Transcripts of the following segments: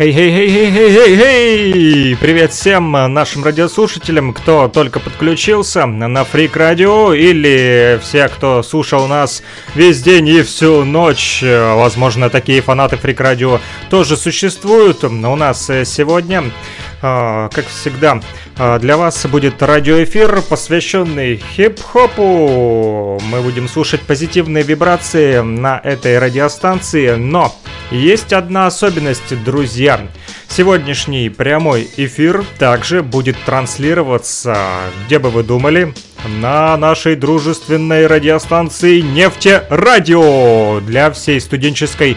Хей-хей-хей-хей-хей-хей! Привет всем нашим радиослушателям, кто только подключился на Фрик Радио или все, кто слушал нас весь день и всю ночь. Возможно, такие фанаты Фрик Радио тоже существуют. У нас сегодня, а, как всегда, а, для вас будет радиоэфир, посвященный хип-хопу. Мы будем слушать позитивные вибрации на этой радиостанции, но есть одна особенность, друзья. Сегодняшний прямой эфир также будет транслироваться, где бы вы думали, на нашей дружественной радиостанции Нефтерадио для всей студенческой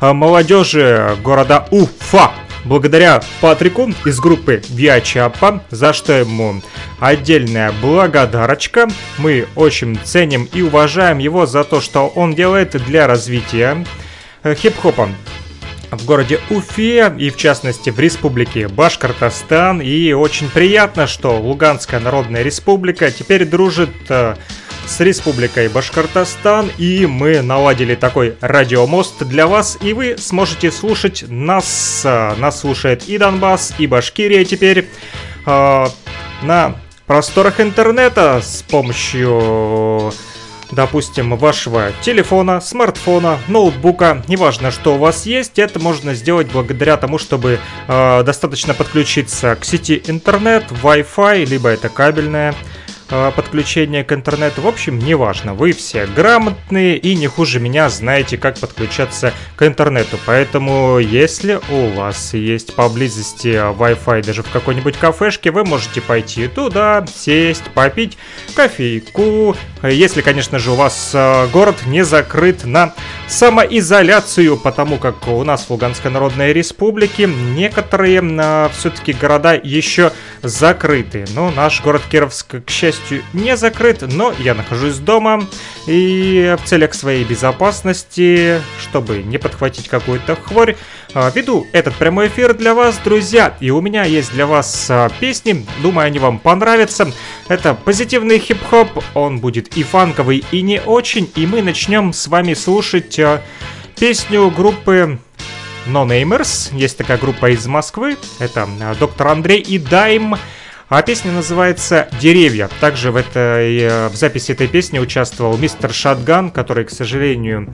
а, молодежи города Уфа. Благодаря Патрику из группы Виачапа, за что ему отдельная благодарочка. Мы очень ценим и уважаем его за то, что он делает для развития Э, хип-хопа в городе Уфе и в частности в республике Башкортостан. И очень приятно, что Луганская Народная Республика теперь дружит э, с Республикой Башкортостан, и мы наладили такой радиомост для вас, и вы сможете слушать нас. Э, нас слушает и Донбасс, и Башкирия теперь э, на просторах интернета с помощью допустим, вашего телефона, смартфона, ноутбука, неважно, что у вас есть, это можно сделать благодаря тому, чтобы э, достаточно подключиться к сети интернет, Wi-Fi, либо это кабельная Э, подключение к интернету. В общем, неважно, вы все грамотные и не хуже меня знаете, как подключаться к интернету. Поэтому, если у вас есть поблизости Wi-Fi даже в какой-нибудь кафешке, вы можете пойти туда, сесть, попить кофейку. Если, конечно же, у вас э, город не закрыт на самоизоляцию, потому как у нас в Луганской Народной Республике некоторые э, все-таки города еще закрыты. Но наш город Кировск, к счастью, счастью, не закрыт, но я нахожусь дома и в целях своей безопасности, чтобы не подхватить какую-то хворь, а, веду этот прямой эфир для вас, друзья. И у меня есть для вас а, песни, думаю, они вам понравятся. Это позитивный хип-хоп, он будет и фанковый, и не очень. И мы начнем с вами слушать а, песню группы No Namers. Есть такая группа из Москвы. Это доктор Андрей и Дайм. А песня называется «Деревья». Также в, этой, э, в записи этой песни участвовал мистер Шатган, который, к сожалению,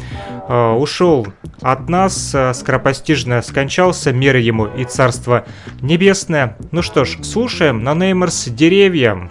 э, ушел от нас, э, скоропостижно скончался, мир ему и царство небесное. Ну что ж, слушаем на Неймерс «Деревья».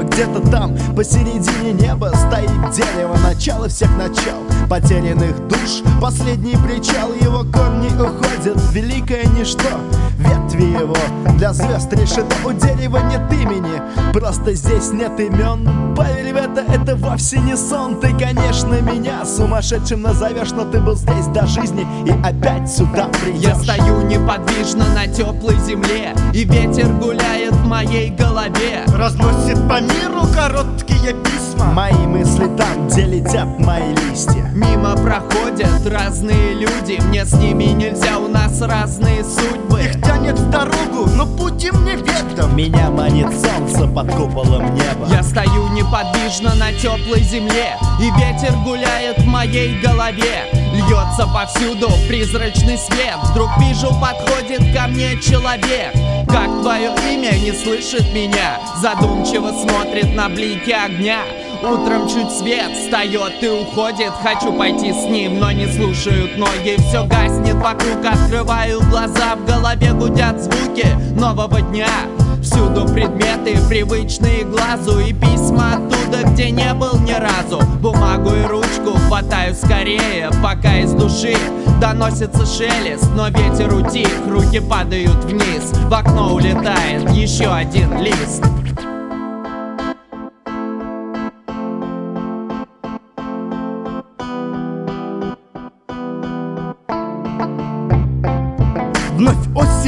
Хлеба Где-то там посередине неба стоит дерево Начало всех начал, потерянных душ Последний причал, его корни уходят великое ничто Ветви его. Для звезд решено У дерева нет имени, просто здесь нет имен. Поверь в это, это вовсе не сон. Ты, конечно, меня сумасшедшим назовешь Но ты был здесь до жизни и опять сюда придешь. Я стою неподвижно на теплой земле И ветер гуляет в моей голове. Разносит по миру короткие письма. Мои мысли там, где летят мои листья. Мимо проходят разные люди Мне с ними нельзя, у нас разные судьбы. Их тянет в дорогу, но пути мне ведом Меня манит солнце под куполом неба. Я стою неподвижно на теплой земле И ветер гуляет в моей голове. Льется повсюду призрачный свет. Вдруг вижу, подходит ко мне человек. Как твое имя не слышит меня? Задумчиво смотрит на блики огня Утром чуть свет встает и уходит. Хочу пойти с ним, но не слушают ноги. Все гаснет вокруг, открываю глаза. В голове гудят звуки нового дня. Всю Повсюду предметы, привычные глазу. И письма оттуда, где не был ни разу. Бумагу и ручку хватаю скорее Пока из души доносится шелест. Но ветер утих, руки падают вниз. В окно улетает еще один лист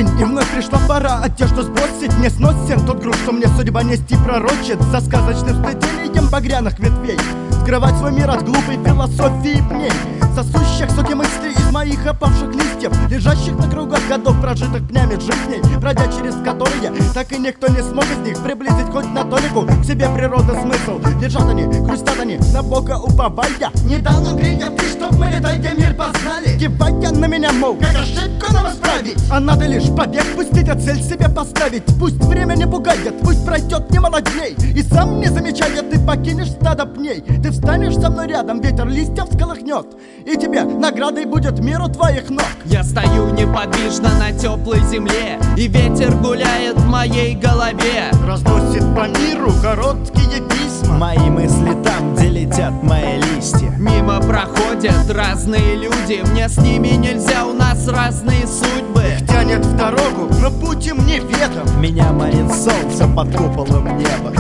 осень и вновь пришла пора Одежду сбросить не сносен Тот груз, что мне судьба нести пророчит. За сказочным сплетением багряных ветвей. Скрывать свой мир от глупой философии пней Сосущих соки мыслей из моих опавших листьев Лежащих на кругах годов, прожитых пнями жизней Пройдя через которые так и никто не смог из них Приблизить хоть на толику к себе природы смысл. Лежат они, грустят они, на бога уповая. Не дал нам гринья ты, чтоб мы летайте мир познали. Кивая на меня, мол, как ошибку нам исправить. А надо лишь побег пустить, а цель себе поставить. Пусть время не пугает, пусть пройдет немало дней И сам не замечая, ты покинешь стадо пней. Ты встанешь со мной рядом, ветер листьев всколыхнет И тебе наградой будет мир у твоих ног. Я стою неподвижно на теплой земле И ветер гуляет в моей голове. Разносит по миру короткие письма. Мои мысли там, где летят мои листья. Мимо проходят разные люди. Мне с ними нельзя, у нас разные судьбы. Тянет в дорогу, но путь им неведом Меня манит солнце под куполом неба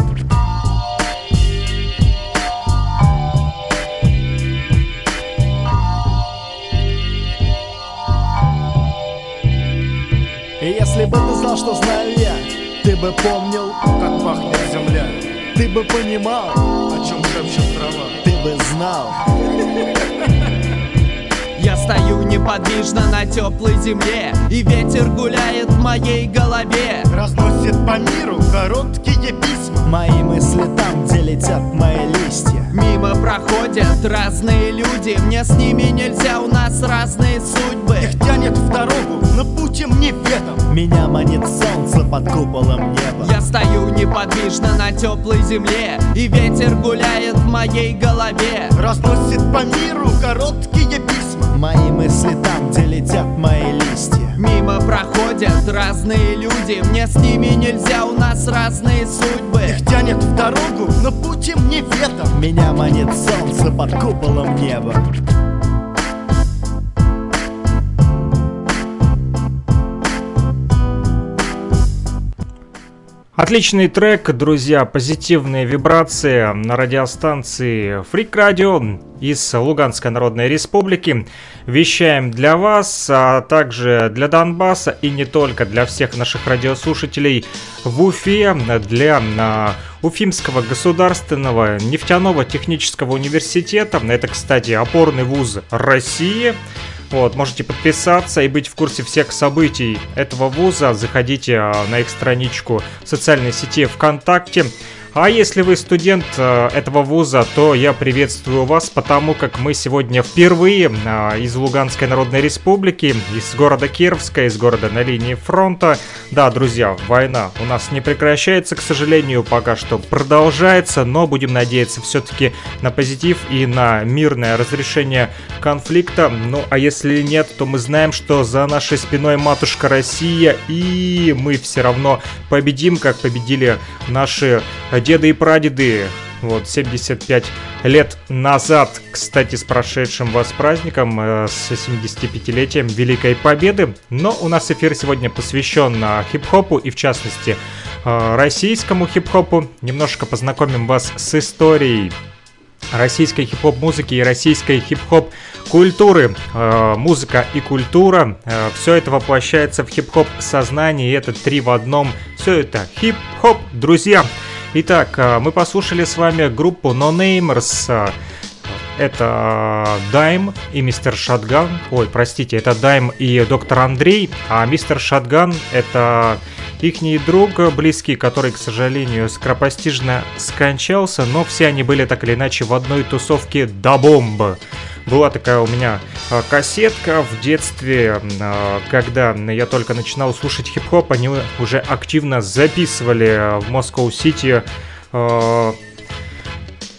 если бы ты знал, что знаю я Ты бы помнил, Как пахнет земля. Ты бы понимал О чем шепчет трава. Ты бы знал стою неподвижно на теплой земле И ветер гуляет в моей голове. Разносит по миру короткие письма. Мои мысли там, где летят мои листья. Мимо проходят разные люди Мне с ними нельзя, у нас разные судьбы. Их тянет в дорогу, но путь им неведом. Меня манит солнце под куполом неба. Я стою неподвижно на теплой земле И ветер гуляет в моей голове. Разносит по миру короткие письма Мои мысли там, где летят мои листья. Мимо проходят разные люди Мне с ними нельзя, у нас разные судьбы. Их тянет в дорогу, но путь им неведом Меня манит солнце под куполом неба Отличный трек, друзья, позитивные вибрации на радиостанции Freak Radio из Луганской Народной Республики. Вещаем для вас, а также для Донбасса и не только для всех наших радиослушателей в Уфе, для а, Уфимского государственного нефтяного технического университета. Это, кстати, опорный вуз России. Вот, можете подписаться и быть в курсе всех событий этого вуза. Заходите а, на их страничку в социальной сети ВКонтакте. А если вы студент э, этого вуза, то я приветствую вас, потому как мы сегодня впервые э, из Луганской Народной Республики, из города Кировска, из города на линии фронта. Да, друзья, война у нас не прекращается, к сожалению, пока что продолжается, но будем надеяться все-таки на позитив и на мирное разрешение конфликта. Ну, а если нет, то мы знаем, что за нашей спиной матушка Россия, и мы все равно победим, как победили наши деды и прадеды. Вот, 75 лет назад, кстати, с прошедшим вас праздником, э, с 75-летием Великой Победы. Но у нас эфир сегодня посвящен э, хип-хопу и, в частности, э, российскому хип-хопу. Немножко познакомим вас с историей российской хип-хоп музыки и российской хип-хоп культуры. Э, музыка и культура. Э, все это воплощается в хип-хоп сознании. Это три в одном. Все это хип-хоп, друзья. Итак, э, мы послушали с вами группу No Namers. Это Дайм и Мистер Шатган. Ой, простите, это Дайм и Доктор Андрей. А Мистер Шатган это ихний друг близкий, который, к сожалению, скоропостижно скончался, но все они были так или иначе в одной тусовке до бомбы. Была такая у меня а, кассетка в детстве, а, когда я только начинал слушать хип-хоп, они уже активно записывали в Москву-Сити а,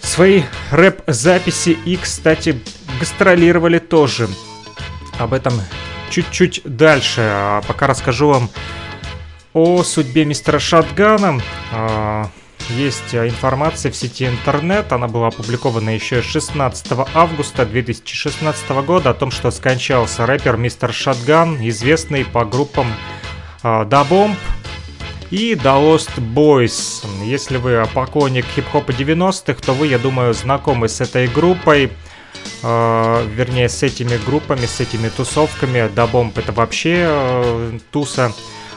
свои рэп-записи и, кстати, гастролировали тоже. Об этом чуть-чуть дальше. А пока расскажу вам о судьбе мистера Шатгана. Есть информация в сети интернет, она была опубликована еще 16 августа 2016 года о том, что скончался рэпер мистер Шатган, известный по группам Da Bomb и The Lost Boys. Если вы поклонник хип-хопа 90-х, то вы, я думаю, знакомы с этой группой. Uh, вернее, с этими группами, с этими тусовками. Дабомб это вообще uh, туса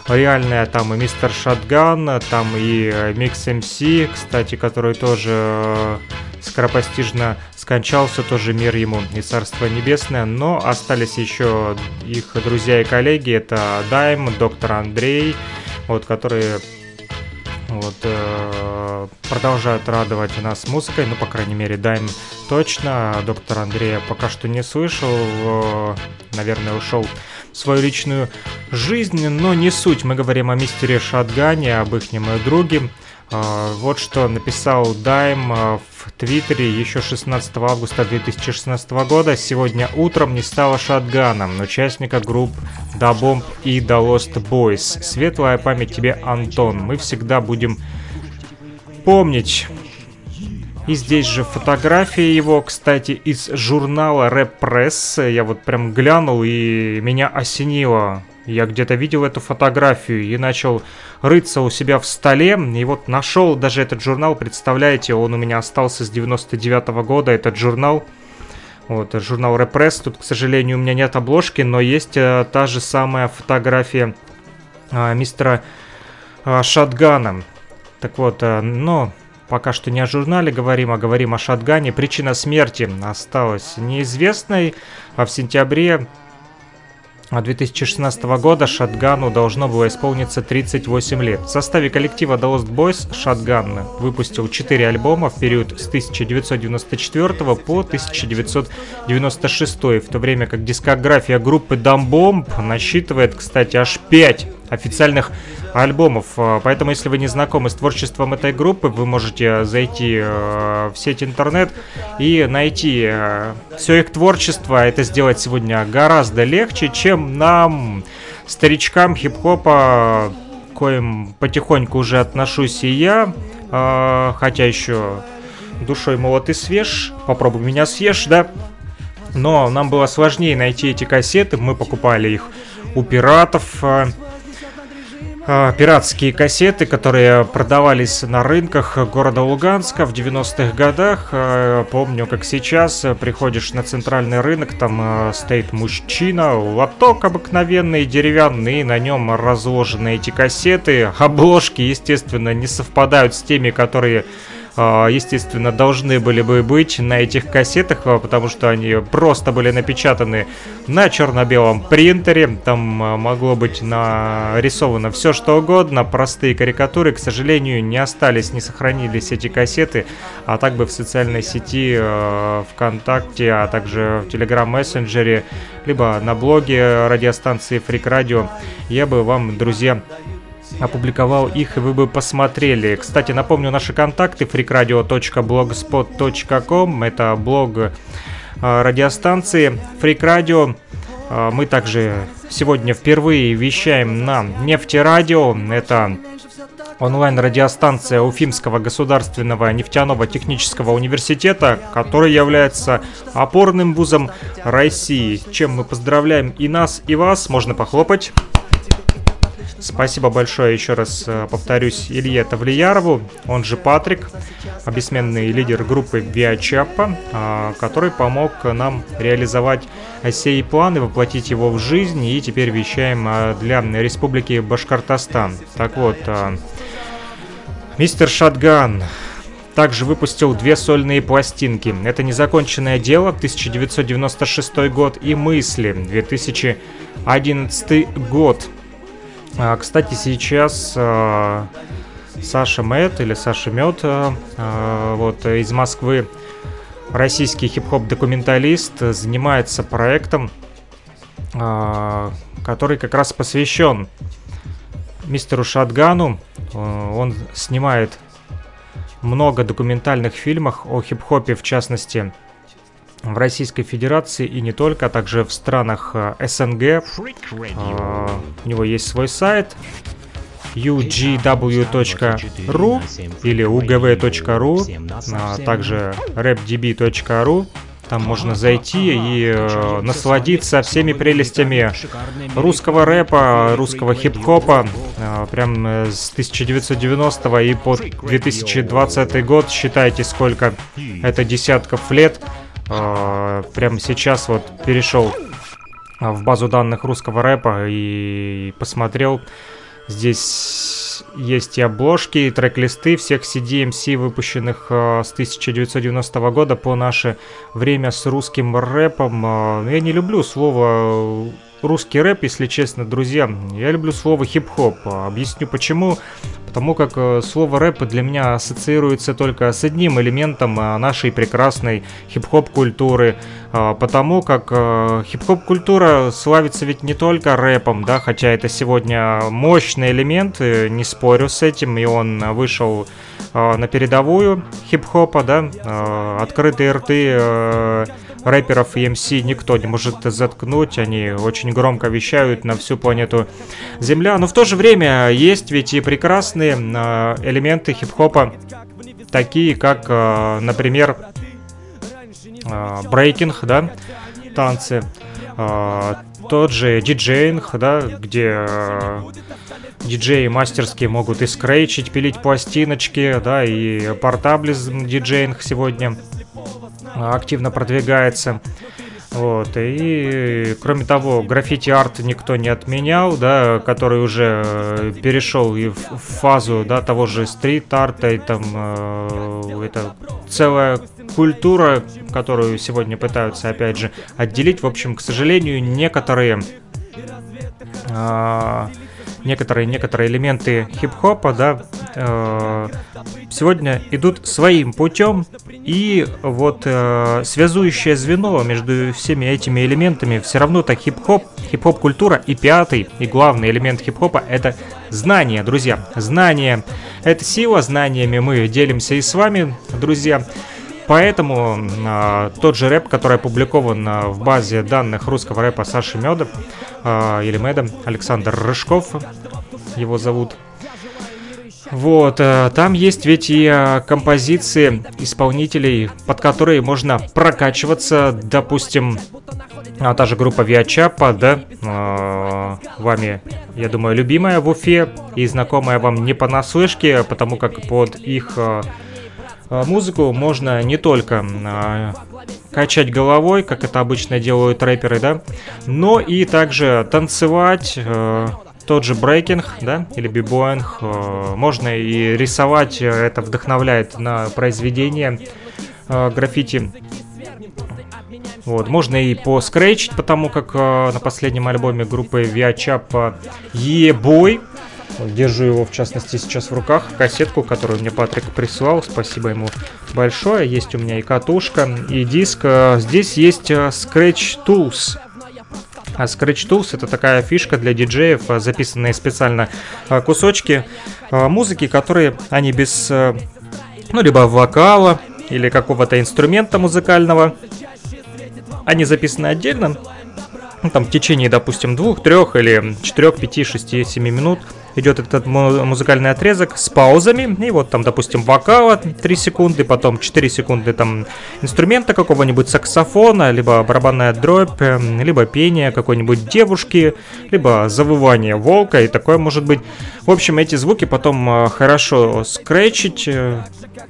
реальная, там и Мистер Шатган, там и Микс МС, кстати, который тоже uh, скоропостижно скончался, тоже мир ему и Царство Небесное, но остались еще их друзья и коллеги, это Дайм, Доктор Андрей, вот, которые вот, э, продолжают радовать нас музыкой, ну, по крайней мере, Дайм точно, доктор Андрея пока что не слышал, э, наверное, ушел свою личную жизнь, но не суть, мы говорим о мистере Шатгане, об их друге, а, вот что написал Дайм а, в Твиттере еще 16 августа 2016 года. Сегодня утром не стало шатганом, участника групп Da Bomb и The Lost Boys. Светлая память тебе, Антон. Мы всегда будем помнить. И здесь же фотография его, кстати, из журнала Rap Press. Я вот прям глянул и меня осенило. Я где-то видел эту фотографию и начал рыться у себя в столе. И вот нашел даже этот журнал, представляете, он у меня остался с 99 -го года, этот журнал. Вот, журнал Репресс. Тут, к сожалению, у меня нет обложки, но есть э, та же самая фотография э, мистера э, Шатгана. Так вот, э, но пока что не о журнале говорим, а говорим о Шатгане. Причина смерти осталась неизвестной. А в сентябре 2016 года Шатгану должно было исполниться 38 лет. В составе коллектива The Lost Boys Шатган выпустил 4 альбома в период с 1994 по 1996, в то время как дискография группы Dumb Bomb насчитывает, кстати, аж 5 официальных альбомов. А, поэтому, если вы не знакомы с творчеством этой группы, вы можете зайти э, в сеть интернет и найти э, все их творчество. Это сделать сегодня гораздо легче, чем нам, старичкам хип-хопа, коим потихоньку уже отношусь и я, э, хотя еще душой молод и свеж. Попробуй меня съешь, да? Но нам было сложнее найти эти кассеты, мы покупали их у пиратов, пиратские кассеты, которые продавались на рынках города Луганска в 90-х годах. А, помню, как сейчас приходишь на центральный рынок, там а, стоит мужчина, лоток обыкновенный, деревянный, на нем разложены эти кассеты. Обложки, естественно, не совпадают с теми, которые а, естественно, должны были бы быть на этих кассетах, а, потому что они просто были напечатаны на черно-белом принтере. Там а, могло быть нарисовано все что угодно, простые карикатуры, к сожалению, не остались, не сохранились эти кассеты, а так бы в социальной сети ВКонтакте, а также в Telegram мессенджере, либо на блоге радиостанции Freak Radio, я бы вам, друзья, опубликовал их, и вы бы посмотрели. Кстати, напомню наши контакты freakradio.blogspot.com Это блог э, радиостанции Freak Radio. Э, мы также сегодня впервые вещаем на Нефтерадио. Это онлайн-радиостанция Уфимского государственного нефтяного технического университета, который является опорным вузом России. Чем мы поздравляем и нас, и вас. Можно похлопать. Спасибо большое еще раз э, повторюсь Илье Тавлиярову, он же Патрик, бессменный лидер группы Виачапа, а, который помог нам реализовать сей план и воплотить его в жизнь. И теперь вещаем а, для Республики Башкортостан. Так вот, а, мистер Шатган также выпустил две сольные пластинки. Это «Незаконченное дело» 1996 год и «Мысли» 2011 год. А, кстати, сейчас а, Саша Мэт или Саша Мед, а, вот из Москвы, российский хип-хоп документалист, занимается проектом, который как раз посвящен мистеру Шатгану. Он снимает много документальных фильмов о хип-хопе, в частности, в Российской Федерации и не только, а также в странах э, СНГ. А, у него есть свой сайт. ugw.ru или ugv.ru, а также rapdb.ru. Там можно зайти и э, насладиться всеми прелестями русского рэпа, русского хип-хопа. Э, прям э, с 1990 и по 2020 год считайте, сколько это десятков лет. Э, прямо сейчас вот перешел в базу данных русского рэпа и посмотрел. Здесь есть и обложки, и трек-листы всех CD-MC, выпущенных э, с 1990 года по наше время с русским рэпом. Э, я не люблю слово русский рэп, если честно, друзья. Я люблю слово хип-хоп. Объясню почему. Потому как э, слово рэп для меня ассоциируется только с одним элементом э, нашей прекрасной хип-хоп культуры. А, потому как э, хип-хоп культура славится ведь не только рэпом, да, хотя это сегодня мощный элемент, не спорю с этим, и он вышел на передовую хип-хопа, да, открытые рты рэперов и МС никто не может заткнуть, они очень громко вещают на всю планету Земля, но в то же время есть ведь и прекрасные а, элементы хип-хопа, такие как, а, например, а, брейкинг, да, танцы, тот же DJing, да, где диджеи мастерские могут и скретчить, пилить пластиночки, да, и portablism DJing сегодня активно продвигается. Вот, и кроме того, граффити-арт никто не отменял, да, который уже э, перешел и в фазу, да, того же стрит-арта, и там э, это целая культура, которую сегодня пытаются, опять же, отделить. В общем, к сожалению, некоторые э, некоторые, некоторые элементы хип-хопа, да, э, сегодня идут своим путем, и вот э, связующее звено между всеми этими элементами все равно так хип-хоп, хип-хоп культура и пятый, и главный элемент хип-хопа это знание, друзья, знание. Это сила, знаниями мы делимся и с вами, друзья. Поэтому э, тот же рэп, который опубликован э, в базе данных русского рэпа Саши Меда э, или Меда, Александр Рыжков его зовут. Вот, там есть ведь и композиции исполнителей, под которые можно прокачиваться, допустим, а та же группа Виачапа, да, вами, я думаю, любимая в Уфе и знакомая вам не понаслышке, потому как под их музыку можно не только э, качать головой, как это обычно делают рэперы, да, но и также танцевать, э, тот же брейкинг, да, или бибоинг, можно и рисовать, это вдохновляет на произведение граффити. Вот, можно и поскрейчить, потому как на последнем альбоме группы Viachap Ебой Держу его, в частности, сейчас в руках. Кассетку, которую мне Патрик прислал. Спасибо ему большое. Есть у меня и катушка, и диск. А, здесь есть а, Scratch Tools. А Scratch Tools это такая фишка для диджеев, а, записанные специально кусочки музыки, которые они без, ну, либо вокала, или какого-то инструмента музыкального. Они записаны отдельно, ну, там в течение, допустим, двух, трех или четырех, пяти, шести, семи минут идет этот музыкальный отрезок с паузами, и вот там, допустим, вокала 3 секунды, потом 4 секунды там инструмента какого-нибудь саксофона, либо барабанная дробь, эм, либо пение какой-нибудь девушки, либо завывание волка, и такое может быть. В общем, эти звуки потом э, хорошо скретчить, э,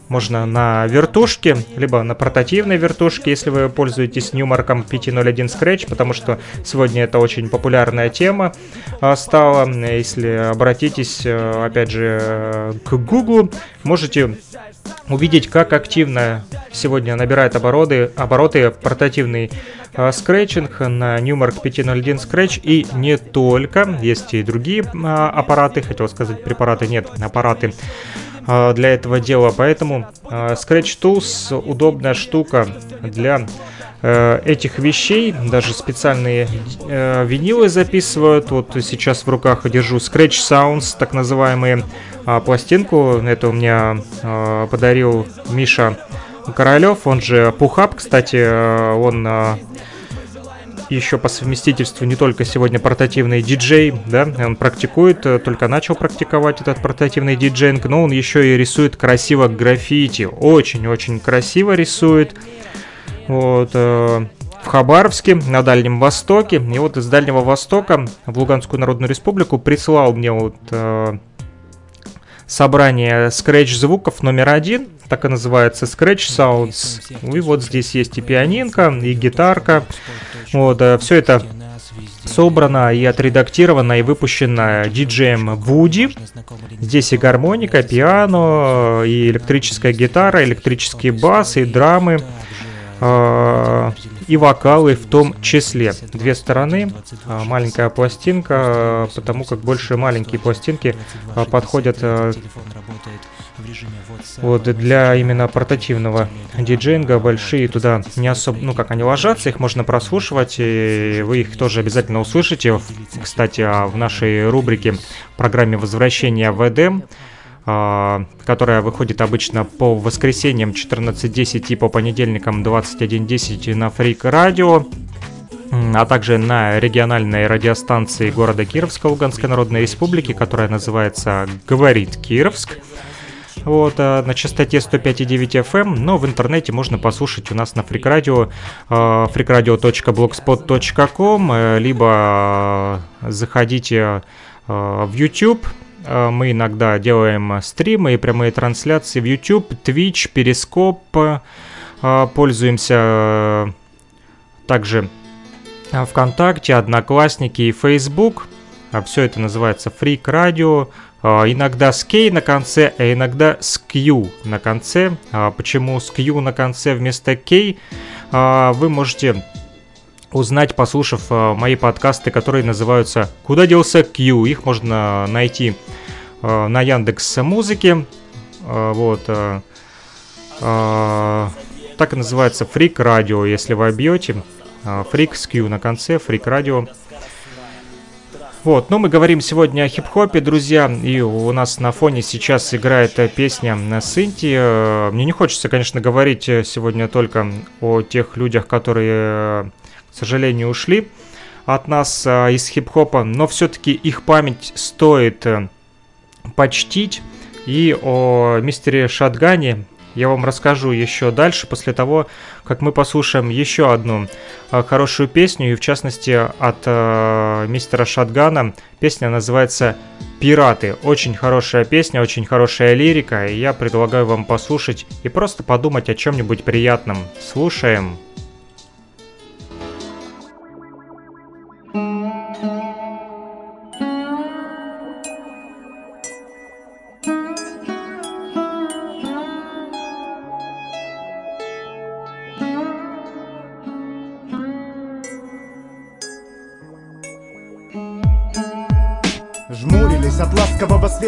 можно на вертушке, либо на портативной вертушке, если вы пользуетесь Newmark 501 Scratch, потому что сегодня это очень популярная тема э, стала. Если обратитесь, опять же, к Google, можете увидеть, как активно сегодня набирает обороты, обороты портативный э, скретчинг на Newmark 501 Scratch и не только, есть и другие э, аппараты, хотел сказать препараты, нет, аппараты. э, для этого дела, поэтому э, Scratch Tools удобная штука для э, этих вещей, даже специальные э, винилы записывают, вот сейчас в руках держу Scratch Sounds, так называемые, э, пластинку, это у меня э, подарил Миша Королев, он же Пухап, кстати, э, он э, еще по совместительству не только сегодня портативный диджей, да, он практикует, э, только начал практиковать этот портативный диджейнг, но он еще и рисует красиво граффити, очень-очень красиво рисует. Вот, э, в Хабаровске, на Дальнем Востоке. И вот из Дальнего Востока в Луганскую Народную Республику присылал мне вот э, собрание скретч звуков номер один, так и называется Scratch Sounds. И вот здесь есть и пианинка, и гитарка. Вот, э, все это собрано и отредактировано и выпущено диджеем Вуди. Здесь и гармоника, пиано, и электрическая гитара, электрический бас, и драмы. Э, и вокалы в том числе. Две стороны, а, маленькая пластинка, а, потому как больше маленькие пластинки а, подходят вот для именно портативного диджейнга большие туда не особо, ну как они ложатся, их можно прослушивать, и вы их тоже обязательно услышите. Кстати, в нашей рубрике программе возвращения в Эдем а, которая выходит обычно по воскресеньям 14.10 и по понедельникам 21.10 на Фрик Радио, а также на региональной радиостанции города Кировска Луганской Народной Республики, которая называется «Говорит Кировск». Вот, а, на частоте 105,9 FM, но в интернете можно послушать у нас на фрикрадио, freakradio.blogspot.com, э, либо заходите в YouTube, мы иногда делаем стримы и прямые трансляции в YouTube, Twitch, Periscope. Э, пользуемся э, также ВКонтакте, Одноклассники и Facebook. Все это называется Freak Radio. Иногда с K на конце, а иногда с Q на конце. Почему с Q на конце вместо K? Вы можете узнать, послушав мои подкасты, которые называются «Куда делся Q?». Их можно найти Э, на Яндекс Музыке. Э, вот. Э, так и называется Фрик Радио, если вы обьете. Фрик с Q на конце, Фрик Радио. Вот, но мы говорим сегодня о хип-хопе, друзья, и у нас на фоне сейчас играет песня на Синти. Мне не хочется, конечно, говорить сегодня только о тех людях, которые, к сожалению, ушли от нас из хип-хопа, но все-таки их память стоит почтить. И о мистере Шатгане я вам расскажу еще дальше, после того, как мы послушаем еще одну э, хорошую песню, и в частности от э, мистера Шатгана. Песня называется «Пираты». Очень хорошая песня, очень хорошая лирика, и я предлагаю вам послушать и просто подумать о чем-нибудь приятном. Слушаем.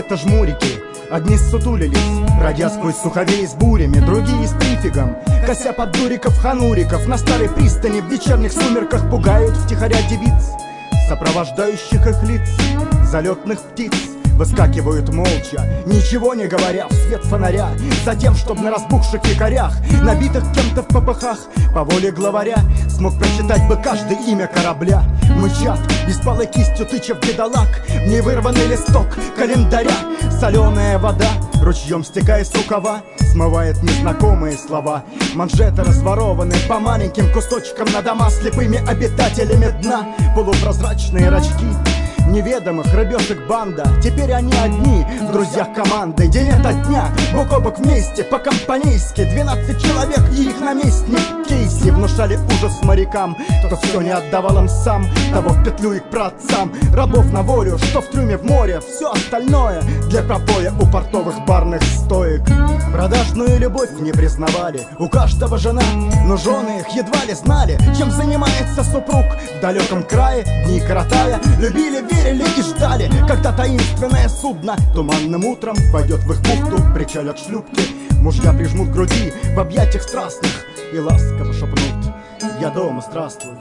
Света жмурики Одни сутулились, бродя сквозь суховей с бурями Другие с прифигом, кося под дуриков хануриков На старой пристани в вечерних сумерках Пугают втихаря девиц Сопровождающих их лиц, залетных птиц Выскакивают молча, ничего не говоря в свет фонаря Затем, чтоб на разбухших якорях, набитых кем-то в попыхах По воле главаря смог прочитать бы каждое имя корабля. Мычат, беспалой кистью тыча в бедолаг Не вырванный листок календаря. Соленая вода, ручьем стекая с рукава Смывает незнакомые слова. Манжеты разворованы по маленьким кусочкам На дома слепыми обитателями дна. Полупрозрачные рачки неведомых рыбешек банда. Теперь они одни, в друзьях команды. День ото дня, бок о бок вместе, по-компанейски Двенадцать человек и их наместник Кейси Внушали ужас морякам, кто все не отдавал им сам. Того в петлю и к праотцам Рабов на волю, что в трюме в море. Все остальное для пропоя у портовых барных стоек. Продажную любовь не признавали. У каждого жена, но жены их едва ли знали. Чем занимается супруг в далеком крае Дни коротая, любили верить верили и ждали, когда таинственное судно Туманным утром войдет в их бухту, причалят шлюпки Мужья прижмут груди в объятиях страстных И ласково шепнут. «Я дома, здравствуй»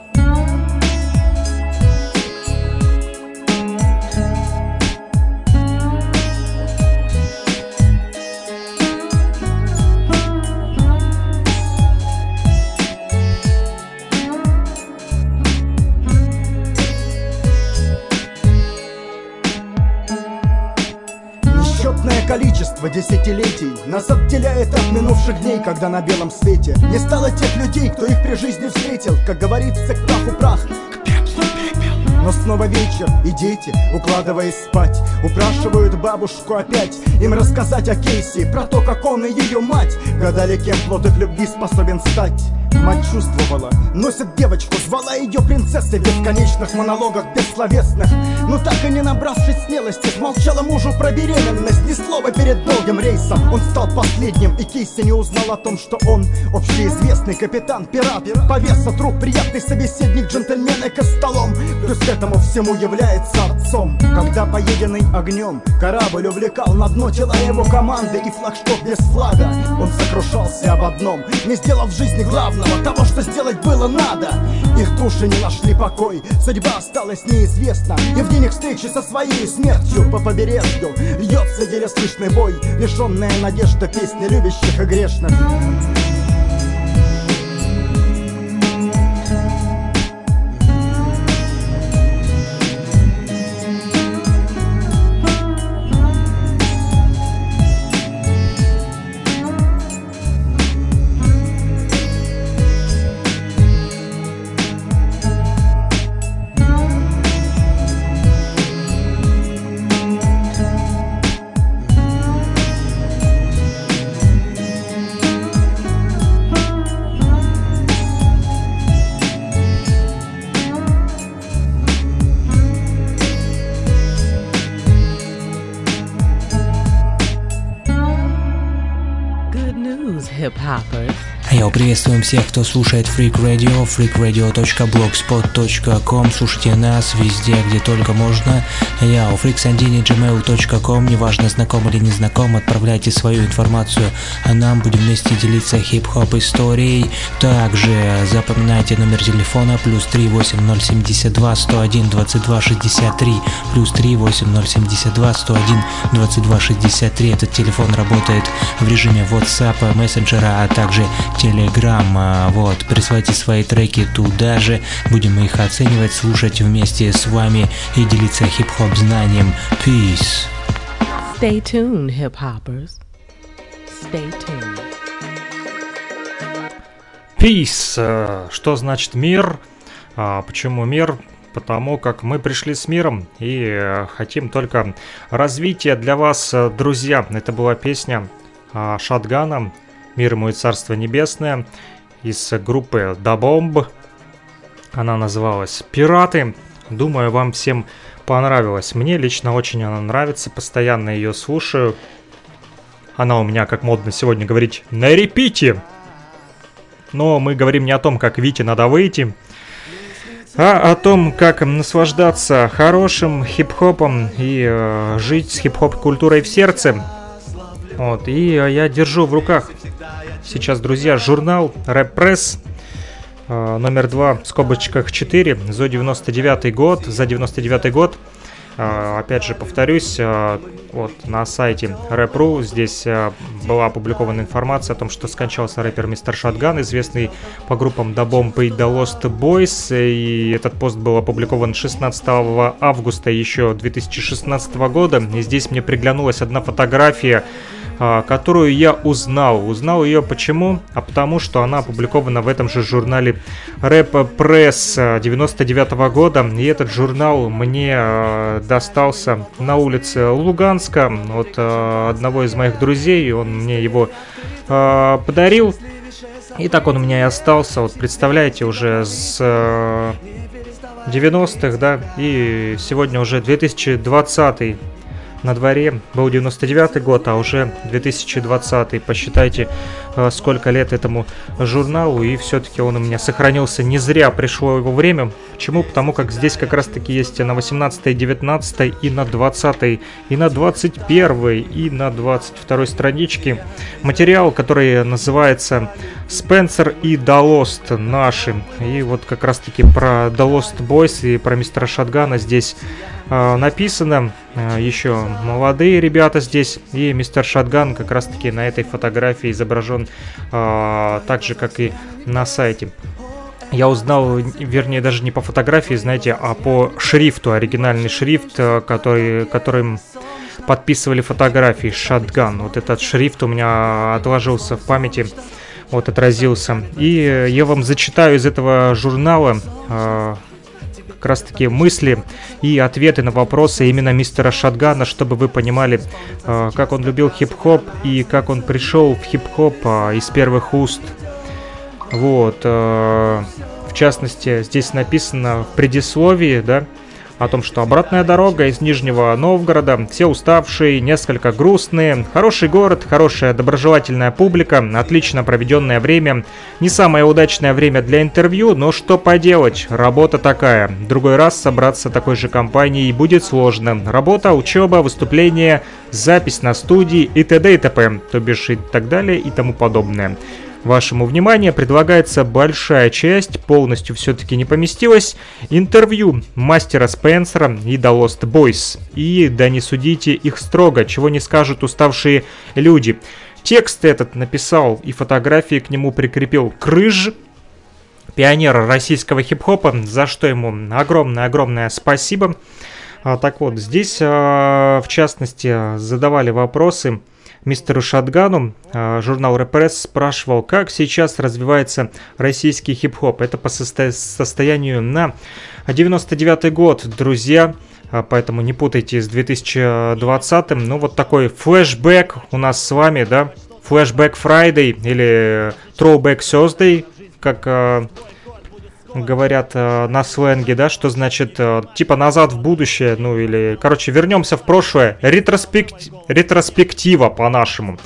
десятилетий. Назад теляет от минувших дней, когда на белом свете Не стало тех людей, кто их при жизни встретил. Как говорится, к праху прах, но снова вечер, и дети, укладываясь спать Упрашивают бабушку опять Им рассказать о Кейси Про то, как он и ее мать Гадали, кем плод их любви способен стать. Мать чувствовала, носит девочку, звала ее принцессой В бесконечных монологах бессловесных Но так и не набравшись смелости, смолчала мужу про беременность. Ни слова перед долгим рейсом, он стал последним И Кейси не узнал о том, что он общеизвестный капитан, пират. По весу труп, приятный собеседник, джентльмен и столом Плюс к этому всему является отцом. Когда поеденный огнем корабль увлекал на дно тела его команды И флагшток без флага, он сокрушался об одном Не сделав в жизни главного Того, что сделать было надо. Их души не нашли покой Судьба осталась неизвестна. И в день их встречи со своей смертью По побережью льется еле слышный бой Лишенная надежда песни любящих и грешных Приветствуем всех, кто слушает Freak Radio, freakradio.blogspot.com. Слушайте нас везде, где только можно. Я у freaksandini.gmail.com. Неважно, знаком или не знаком, отправляйте свою информацию, а нам будем вместе делиться хип-хоп историей. Также запоминайте номер телефона плюс 38072 101 22 63 плюс 38072 101 22 63. Этот телефон работает в режиме WhatsApp, мессенджера, а также теле Telegram. Вот, присылайте свои треки туда же, будем их оценивать, слушать вместе с вами и делиться хип-хоп знанием. Peace. Stay tuned, hip-hoppers. Stay tuned. Peace. Что значит мир? А, почему мир? Потому как мы пришли с миром и хотим только развития для вас, друзья. Это была песня Шатгана Мир и Царство Небесное из группы Да Бомб. Она называлась «Пираты». Думаю, вам всем понравилась. Мне лично очень она нравится, постоянно ее слушаю. Она у меня, как модно сегодня говорить, на репите. Но мы говорим не о том, как Вите надо выйти, а о том, как наслаждаться хорошим хип-хопом и э, жить с хип-хоп культурой в сердце. Вот, и э, я держу в руках сейчас, друзья, журнал Рэп Пресс э, номер 2 в скобочках 4 за 99 год, за 99 год. Э, опять же, повторюсь, вот на сайте Рэп.ру здесь была опубликована информация о том, что скончался рэпер Мистер Шатган, известный по группам The Bomb и The Lost Boys. И этот пост был опубликован 16 августа еще 2016 года. И здесь мне приглянулась одна фотография а, которую я узнал. Узнал ее почему? А потому что она опубликована в этом же журнале Рэп Пресс 99 -го года. И этот журнал мне а, достался на улице Луганска от а, одного из моих друзей. Он мне его подарил. И так он у меня и остался. Вот представляете, уже с 90-х, да, и сегодня уже 2020 на дворе был 99 год, а уже 2020. Посчитайте, э, сколько лет этому журналу, и все-таки он у меня сохранился не зря, пришло его время. Почему? Потому как здесь как раз-таки есть на 18, 19 и на 20, и на 21, и на 22 страничке материал, который называется Спенсер и Далост наши. И вот как раз-таки про Далост Бойс и про мистера Шатгана здесь написано. Э, еще молодые ребята здесь. И мистер Шатган как раз-таки на этой фотографии изображен э, так же, как и на сайте. Я узнал, вернее, даже не по фотографии, знаете, а по шрифту, оригинальный шрифт, э, который, которым подписывали фотографии Shotgun. Вот этот шрифт у меня отложился в памяти, вот отразился. И я вам зачитаю из этого журнала э, как раз таки мысли и ответы на вопросы именно мистера Шатгана, чтобы вы понимали, э, как он любил хип-хоп и как он пришел в хип-хоп э, из первых уст. Вот, э, в частности, здесь написано в предисловии, да, о том, что обратная дорога из Нижнего Новгорода, все уставшие, несколько грустные, хороший город, хорошая доброжелательная публика, отлично проведенное время, не самое удачное время для интервью, но что поделать, работа такая. Другой раз собраться такой же компанией будет сложно. Работа, учеба, выступление, запись на студии и т.д. и т.п., то бишь и так далее и тому подобное. Вашему вниманию предлагается большая часть, полностью все-таки не поместилась, интервью мастера Спенсера и The Lost Boys. И да не судите их строго, чего не скажут уставшие люди. Текст этот написал и фотографии к нему прикрепил Крыж, пионер российского хип-хопа, за что ему огромное-огромное спасибо. А, так вот, здесь, а, в частности, задавали вопросы мистеру Шатгану а, журнал Репресс спрашивал, как сейчас развивается российский хип-хоп. Это по состо- состоянию на 99 год, друзья. А, поэтому не путайте с 2020. Ну, вот такой флешбэк у нас с вами, да? Флешбэк Friday или Throwback Thursday, как а, говорят э, на сленге, да, что значит э, типа назад в будущее, ну или, короче, вернемся в прошлое, ретроспект... ретроспектива по-нашему.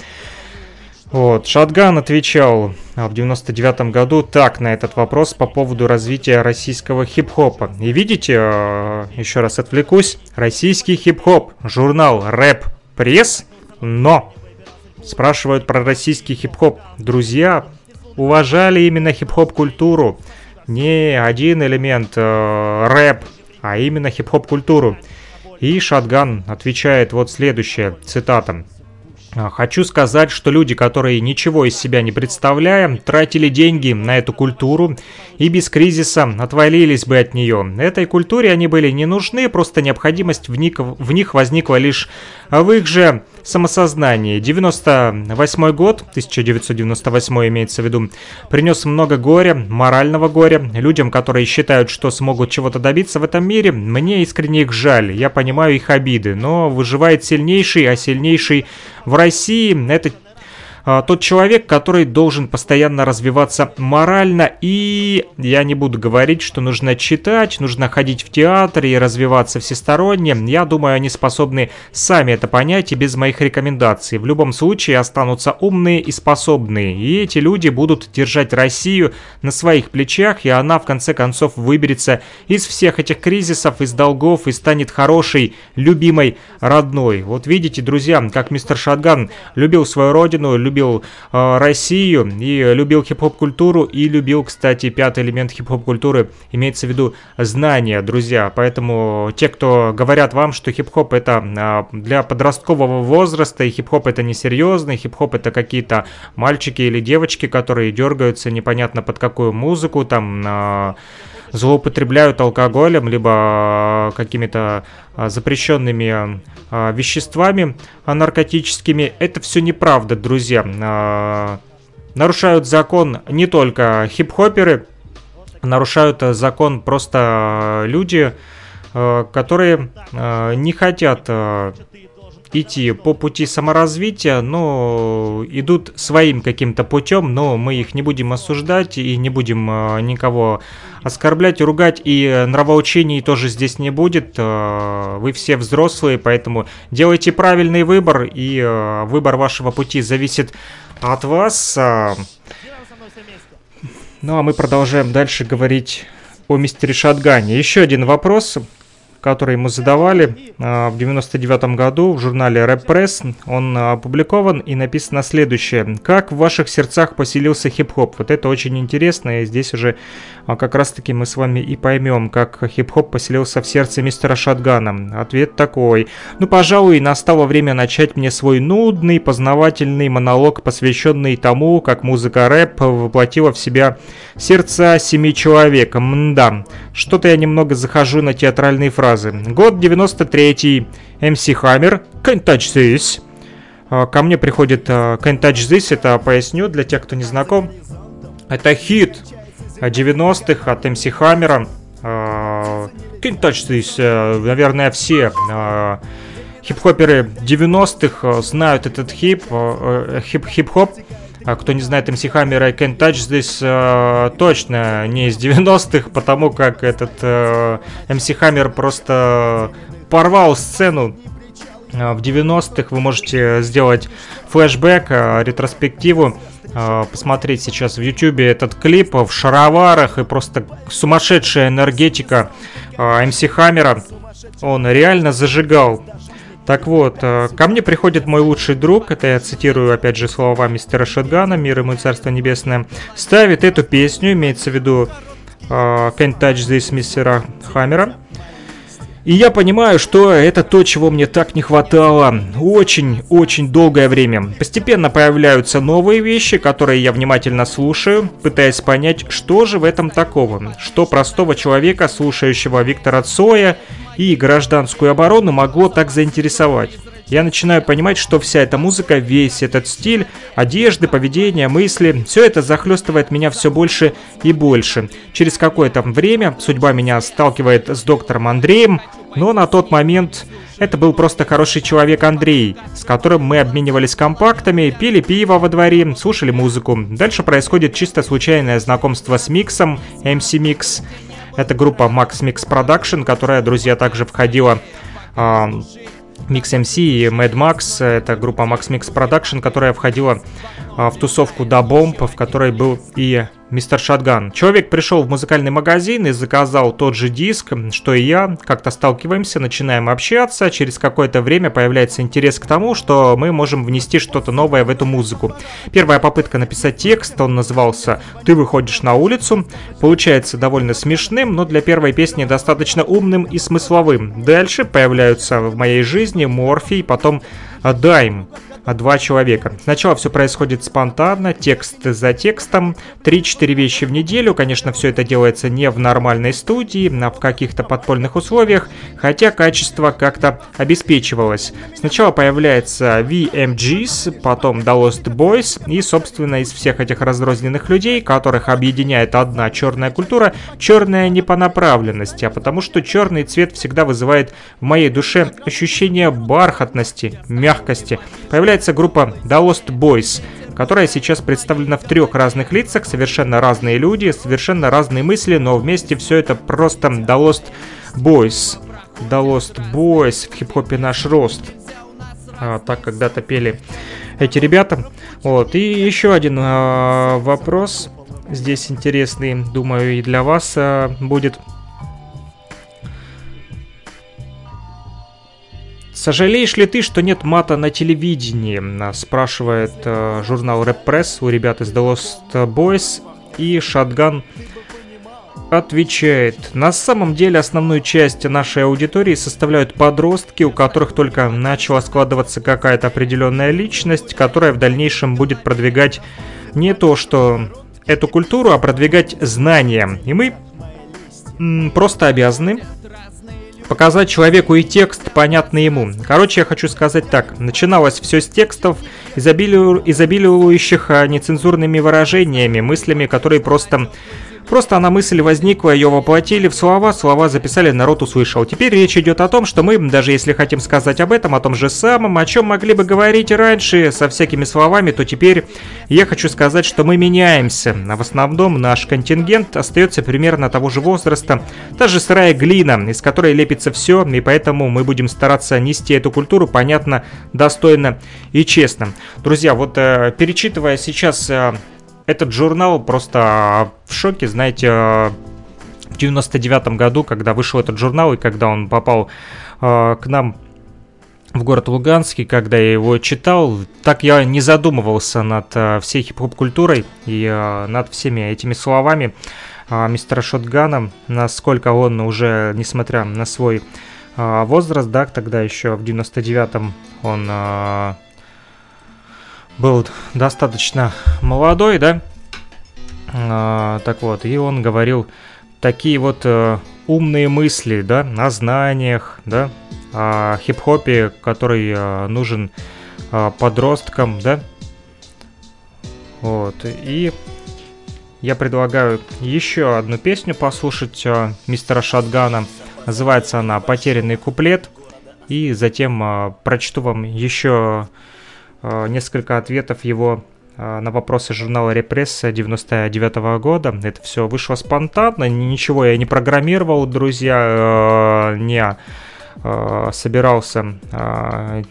Вот, Шатган отвечал а, в 99 году так на этот вопрос по поводу развития российского хип-хопа. И видите, э, еще раз отвлекусь, российский хип-хоп, журнал Рэп Пресс, но спрашивают про российский хип-хоп. Друзья уважали именно хип-хоп культуру, не один элемент э, рэп, а именно хип-хоп культуру. И Шатган отвечает вот следующее, цитата. «А, Хочу сказать, что люди, которые ничего из себя не представляя, тратили деньги на эту культуру и без кризиса отвалились бы от нее. Этой культуре они были не нужны, просто необходимость в них, в них возникла лишь в их же самосознании. 98 год, 1998 имеется в виду, принес много горя, морального горя, людям, которые считают, что смогут чего-то добиться в этом мире. Мне искренне их жаль, я понимаю их обиды, но выживает сильнейший, а сильнейший в России это тот человек, который должен постоянно развиваться морально. И я не буду говорить, что нужно читать, нужно ходить в театр и развиваться всесторонне. Я думаю, они способны сами это понять и без моих рекомендаций. В любом случае останутся умные и способные. И эти люди будут держать Россию на своих плечах, и она в конце концов выберется из всех этих кризисов, из долгов и станет хорошей, любимой, родной. Вот видите, друзья, как мистер Шатган любил свою родину, любил любил э, Россию и любил хип-хоп культуру и любил, кстати, пятый элемент хип-хоп культуры, имеется в виду знания, друзья. Поэтому те, кто говорят вам, что хип-хоп это э, для подросткового возраста, и хип-хоп это несерьезный, хип-хоп это какие-то мальчики или девочки, которые дергаются непонятно под какую музыку, там... Э, злоупотребляют алкоголем, либо какими-то а, запрещенными а, веществами а, наркотическими. Это все неправда, друзья. Нарушают закон не только хип-хоперы, нарушают закон просто люди, которые не хотят идти по пути саморазвития, но идут своим каким-то путем, но мы их не будем осуждать и не будем э, никого оскорблять, ругать, и нравоучений тоже здесь не будет. Э, вы все взрослые, поэтому делайте правильный выбор, и э, выбор вашего пути зависит от вас. Ну а мы продолжаем дальше говорить о мистере Шатгане. Еще один вопрос который мы задавали а, в 99 году в журнале Rap Press. Он опубликован и написано следующее. Как в ваших сердцах поселился хип-хоп? Вот это очень интересно, и здесь уже а, как раз-таки мы с вами и поймем, как хип-хоп поселился в сердце мистера Шатгана. Ответ такой. Ну, пожалуй, настало время начать мне свой нудный, познавательный монолог, посвященный тому, как музыка рэп воплотила в себя сердца семи человек. Мда, что-то я немного захожу на театральные фразы фразы. Год 93-й. MC Hammer, Can't Touch This. А, ко мне приходит uh, Can't Touch This, это поясню для тех, кто не знаком. Это хит 90-х от MC Hammer. Uh, Can't Touch This, uh, наверное, все хип-хоперы 90-х знают этот хип, хип-хип-хоп. хип хоп а кто не знает MC Hammer I Can't Touch This, э, точно не из 90-х, потому как этот э, MC Hammer просто порвал сцену э, в 90-х. Вы можете сделать флешбэк, э, ретроспективу, э, посмотреть сейчас в YouTube этот клип в шароварах и просто сумасшедшая энергетика MC Хаммера. Он реально зажигал так вот, э, ко мне приходит мой лучший друг, это я цитирую опять же слова мистера Шотгана, мир ему царство небесное, ставит эту песню, имеется в виду uh, Can't Touch This мистера Хаммера. И я понимаю, что это то, чего мне так не хватало очень-очень долгое время. Постепенно появляются новые вещи, которые я внимательно слушаю, пытаясь понять, что же в этом такого, что простого человека, слушающего Виктора Цоя и гражданскую оборону могло так заинтересовать. Я начинаю понимать, что вся эта музыка, весь этот стиль, одежды, поведение, мысли, все это захлестывает меня все больше и больше. Через какое-то время судьба меня сталкивает с доктором Андреем, но на тот момент это был просто хороший человек Андрей, с которым мы обменивались компактами, пили пиво во дворе, слушали музыку. Дальше происходит чисто случайное знакомство с Миксом, MC Mix. Это группа Max Mix Production, которая, друзья, также входила а, Mix MC и Mad Max. Это группа Max Mix Production, которая входила в тусовку Da Bomb, в которой был и Мистер Шатган. Человек пришел в музыкальный магазин и заказал тот же диск, что и я. Как-то сталкиваемся, начинаем общаться. Через какое-то время появляется интерес к тому, что мы можем внести что-то новое в эту музыку. Первая попытка написать текст, он назывался «Ты выходишь на улицу». Получается довольно смешным, но для первой песни достаточно умным и смысловым. Дальше появляются в моей жизни Морфий, потом Дайм два человека. Сначала все происходит спонтанно, текст за текстом, 3-4 вещи в неделю. Конечно, все это делается не в нормальной студии, а в каких-то подпольных условиях, хотя качество как-то обеспечивалось. Сначала появляется VMGs, потом The Lost Boys, и, собственно, из всех этих разрозненных людей, которых объединяет одна черная культура, черная не по направленности, а потому что черный цвет всегда вызывает в моей душе ощущение бархатности, мягкости. Появляется появляется группа The Lost Boys, которая сейчас представлена в трех разных лицах, совершенно разные люди, совершенно разные мысли, но вместе все это просто The Lost Boys. The Lost Boys в хип-хопе наш рост. А, так когда-то пели эти ребята. Вот. И еще один а, вопрос здесь интересный, думаю, и для вас а, будет. Сожалеешь ли ты, что нет мата на телевидении? Спрашивает э, журнал Rap Press у ребят из The Lost Boys. И Шатган отвечает. На самом деле основную часть нашей аудитории составляют подростки, у которых только начала складываться какая-то определенная личность, которая в дальнейшем будет продвигать не то, что эту культуру, а продвигать знания. И мы просто обязаны показать человеку и текст, понятный ему. Короче, я хочу сказать так. Начиналось все с текстов, изобилию, изобилующих а, нецензурными выражениями, мыслями, которые просто Просто она мысль возникла, ее воплотили в слова, слова записали, народ услышал. Теперь речь идет о том, что мы, даже если хотим сказать об этом, о том же самом, о чем могли бы говорить раньше со всякими словами, то теперь я хочу сказать, что мы меняемся. А в основном наш контингент остается примерно того же возраста, та же сырая глина, из которой лепится все, и поэтому мы будем стараться нести эту культуру, понятно, достойно и честно. Друзья, вот э, перечитывая сейчас э, этот журнал просто в шоке, знаете, в 99 году, когда вышел этот журнал и когда он попал э, к нам в город Луганский, когда я его читал, так я не задумывался над всей хип-хоп культурой и над всеми этими словами мистера Шотгана, насколько он уже, несмотря на свой возраст, да, тогда еще в 99-м он был достаточно молодой, да, а, так вот, и он говорил такие вот э, умные мысли, да, о знаниях, да, о хип-хопе, который э, нужен э, подросткам, да. Вот, и я предлагаю еще одну песню послушать э, мистера Шатгана. Называется она «Потерянный куплет». И затем э, прочту вам еще несколько ответов его э, на вопросы журнала «Репресса» 99 -го года. Это все вышло спонтанно, ничего я не программировал, друзья, не собирался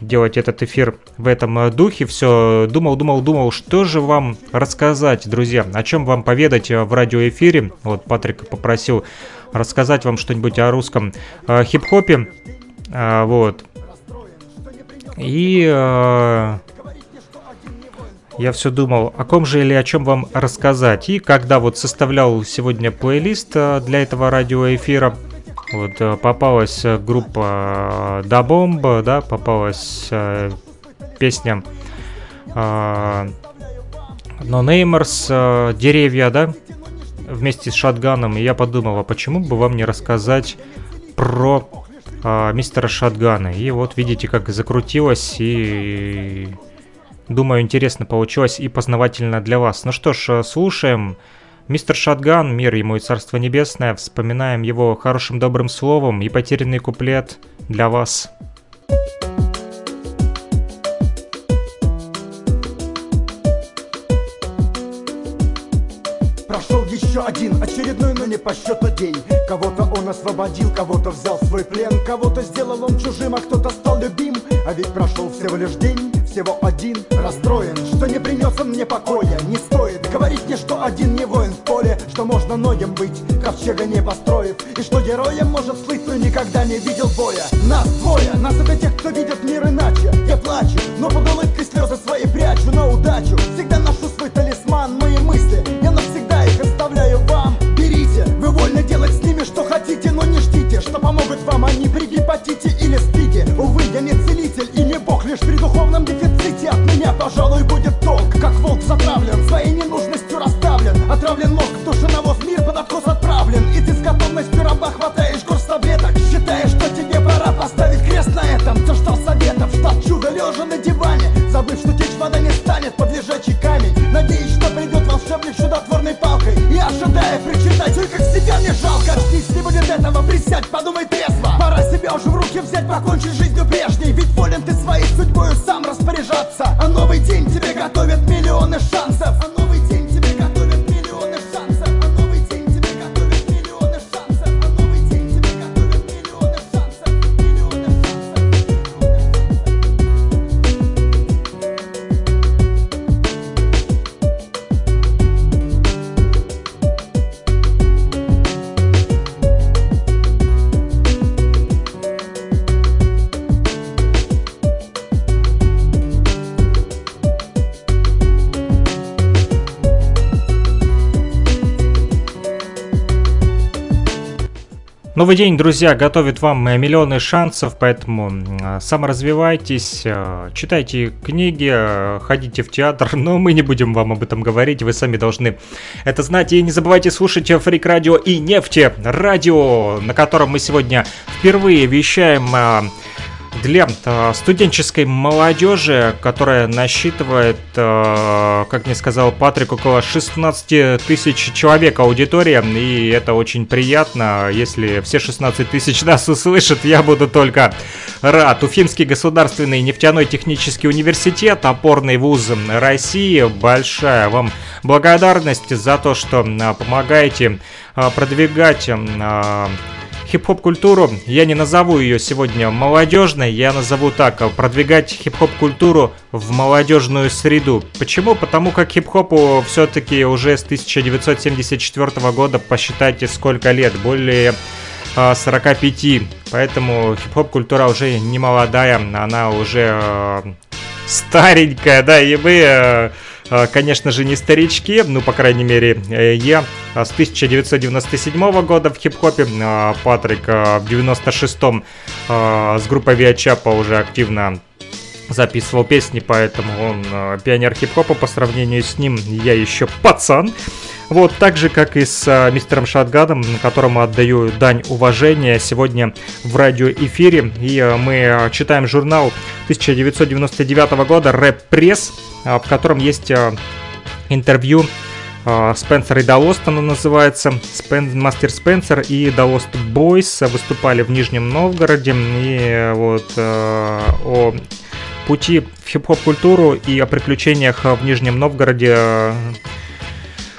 делать этот эфир в этом духе. Все думал, думал, думал, что же вам рассказать, друзья, о чем вам поведать в радиоэфире. Вот Патрик попросил рассказать вам что-нибудь о русском хип-хопе. Вот. И я все думал, о ком же или о чем вам рассказать. И когда вот составлял сегодня плейлист э, для этого радиоэфира, вот э, попалась группа Da Bomb, да, попалась э, песня No Namers, Деревья, да, вместе с Шатганом. И я подумал, а почему бы вам не рассказать про мистера Шатгана. И вот видите, как закрутилось и Думаю, интересно получилось и познавательно для вас. Ну что ж, э, слушаем. Мистер Шатган, мир ему и царство небесное, вспоминаем его хорошим добрым словом и потерянный куплет для вас. Прошел еще один очередной, но не по счету день Кого-то он освободил, кого-то взял свой плен Кого-то сделал он чужим, а кто-то стал любим А ведь прошел всего лишь день всего один Расстроен, что не принес он мне покоя. Не стоит говорить мне, что один не воин в поле Что можно ноем быть, ковчега не построив. И что героем может слыть, но никогда не видел боя. Нас двое, нас это тех, кто видит мир иначе. Я плачу, но под улыбкой слезы свои прячу На удачу. Всегда ношу свой талисман Мои мысли, я навсегда их оставляю вам. Берите, вы вольны делать с ними что хотите Но не ждите, что помогут вам они при гепатите или спиде духовном дефиците От меня, пожалуй, будет толк. Как волк затравлен, своей ненужностью расставлен Отравлен мозг, в душе навоз, мир под откос отправлен. И ты с готовностью раба хватаешь курс таблеток. Считаешь, что тебе пора поставить крест на этом. Ты ждал советов, штат чудо лежа на диване. Забыв, что течь вода не станет под лежачий камень себя мне жалко Очнись, не будет этого, присядь, подумай трезво. Пора себя уже в руки взять, покончить жизнью прежней. Ведь волен ты своей судьбою сам распоряжаться. А новый день тебе готовят миллионы шансов. А новый день Новый день, друзья, готовит вам миллионы шансов, поэтому э, саморазвивайтесь, э, читайте книги, э, ходите в театр, но мы не будем вам об этом говорить, вы сами должны это знать. И не забывайте слушать Фрик Радио и Нефти Радио, на котором мы сегодня впервые вещаем для э, студенческой молодежи, которая насчитывает, э, как мне сказал Патрик, около 16 тысяч человек аудитория, и это очень приятно. Если все 16 тысяч нас услышат, я буду только рад. Уфимский государственный нефтяной технический университет, опорный вуз России, большая вам благодарность за то, что э, помогаете продвигать э, хип-хоп культуру. Я не назову ее сегодня молодежной, я назову так, продвигать хип-хоп культуру в молодежную среду. Почему? Потому как хип-хопу все-таки уже с 1974 года, посчитайте сколько лет, более э, 45. Поэтому хип-хоп культура уже не молодая, она уже э, старенькая, да, и мы... э, Конечно же, не старички, ну, по крайней мере, э, я а, с 1997 года в хип-хопе, а, Патрик а, в 96-м а, с группой Виачапа уже активно записывал песни, поэтому он а, пионер хип-хопа по сравнению с ним, я еще пацан. Вот, так же, как и с а, мистером Шатганом, которому отдаю дань уважения сегодня в радиоэфире. И а, мы а, читаем журнал 1999 года «Рэп Пресс», а, в котором есть а, интервью а, Спенсер и Далост оно называется. Спен... Мастер Спенсер и Далост Бойс выступали в Нижнем Новгороде. И вот э, о пути в хип-хоп культуру и о приключениях в Нижнем Новгороде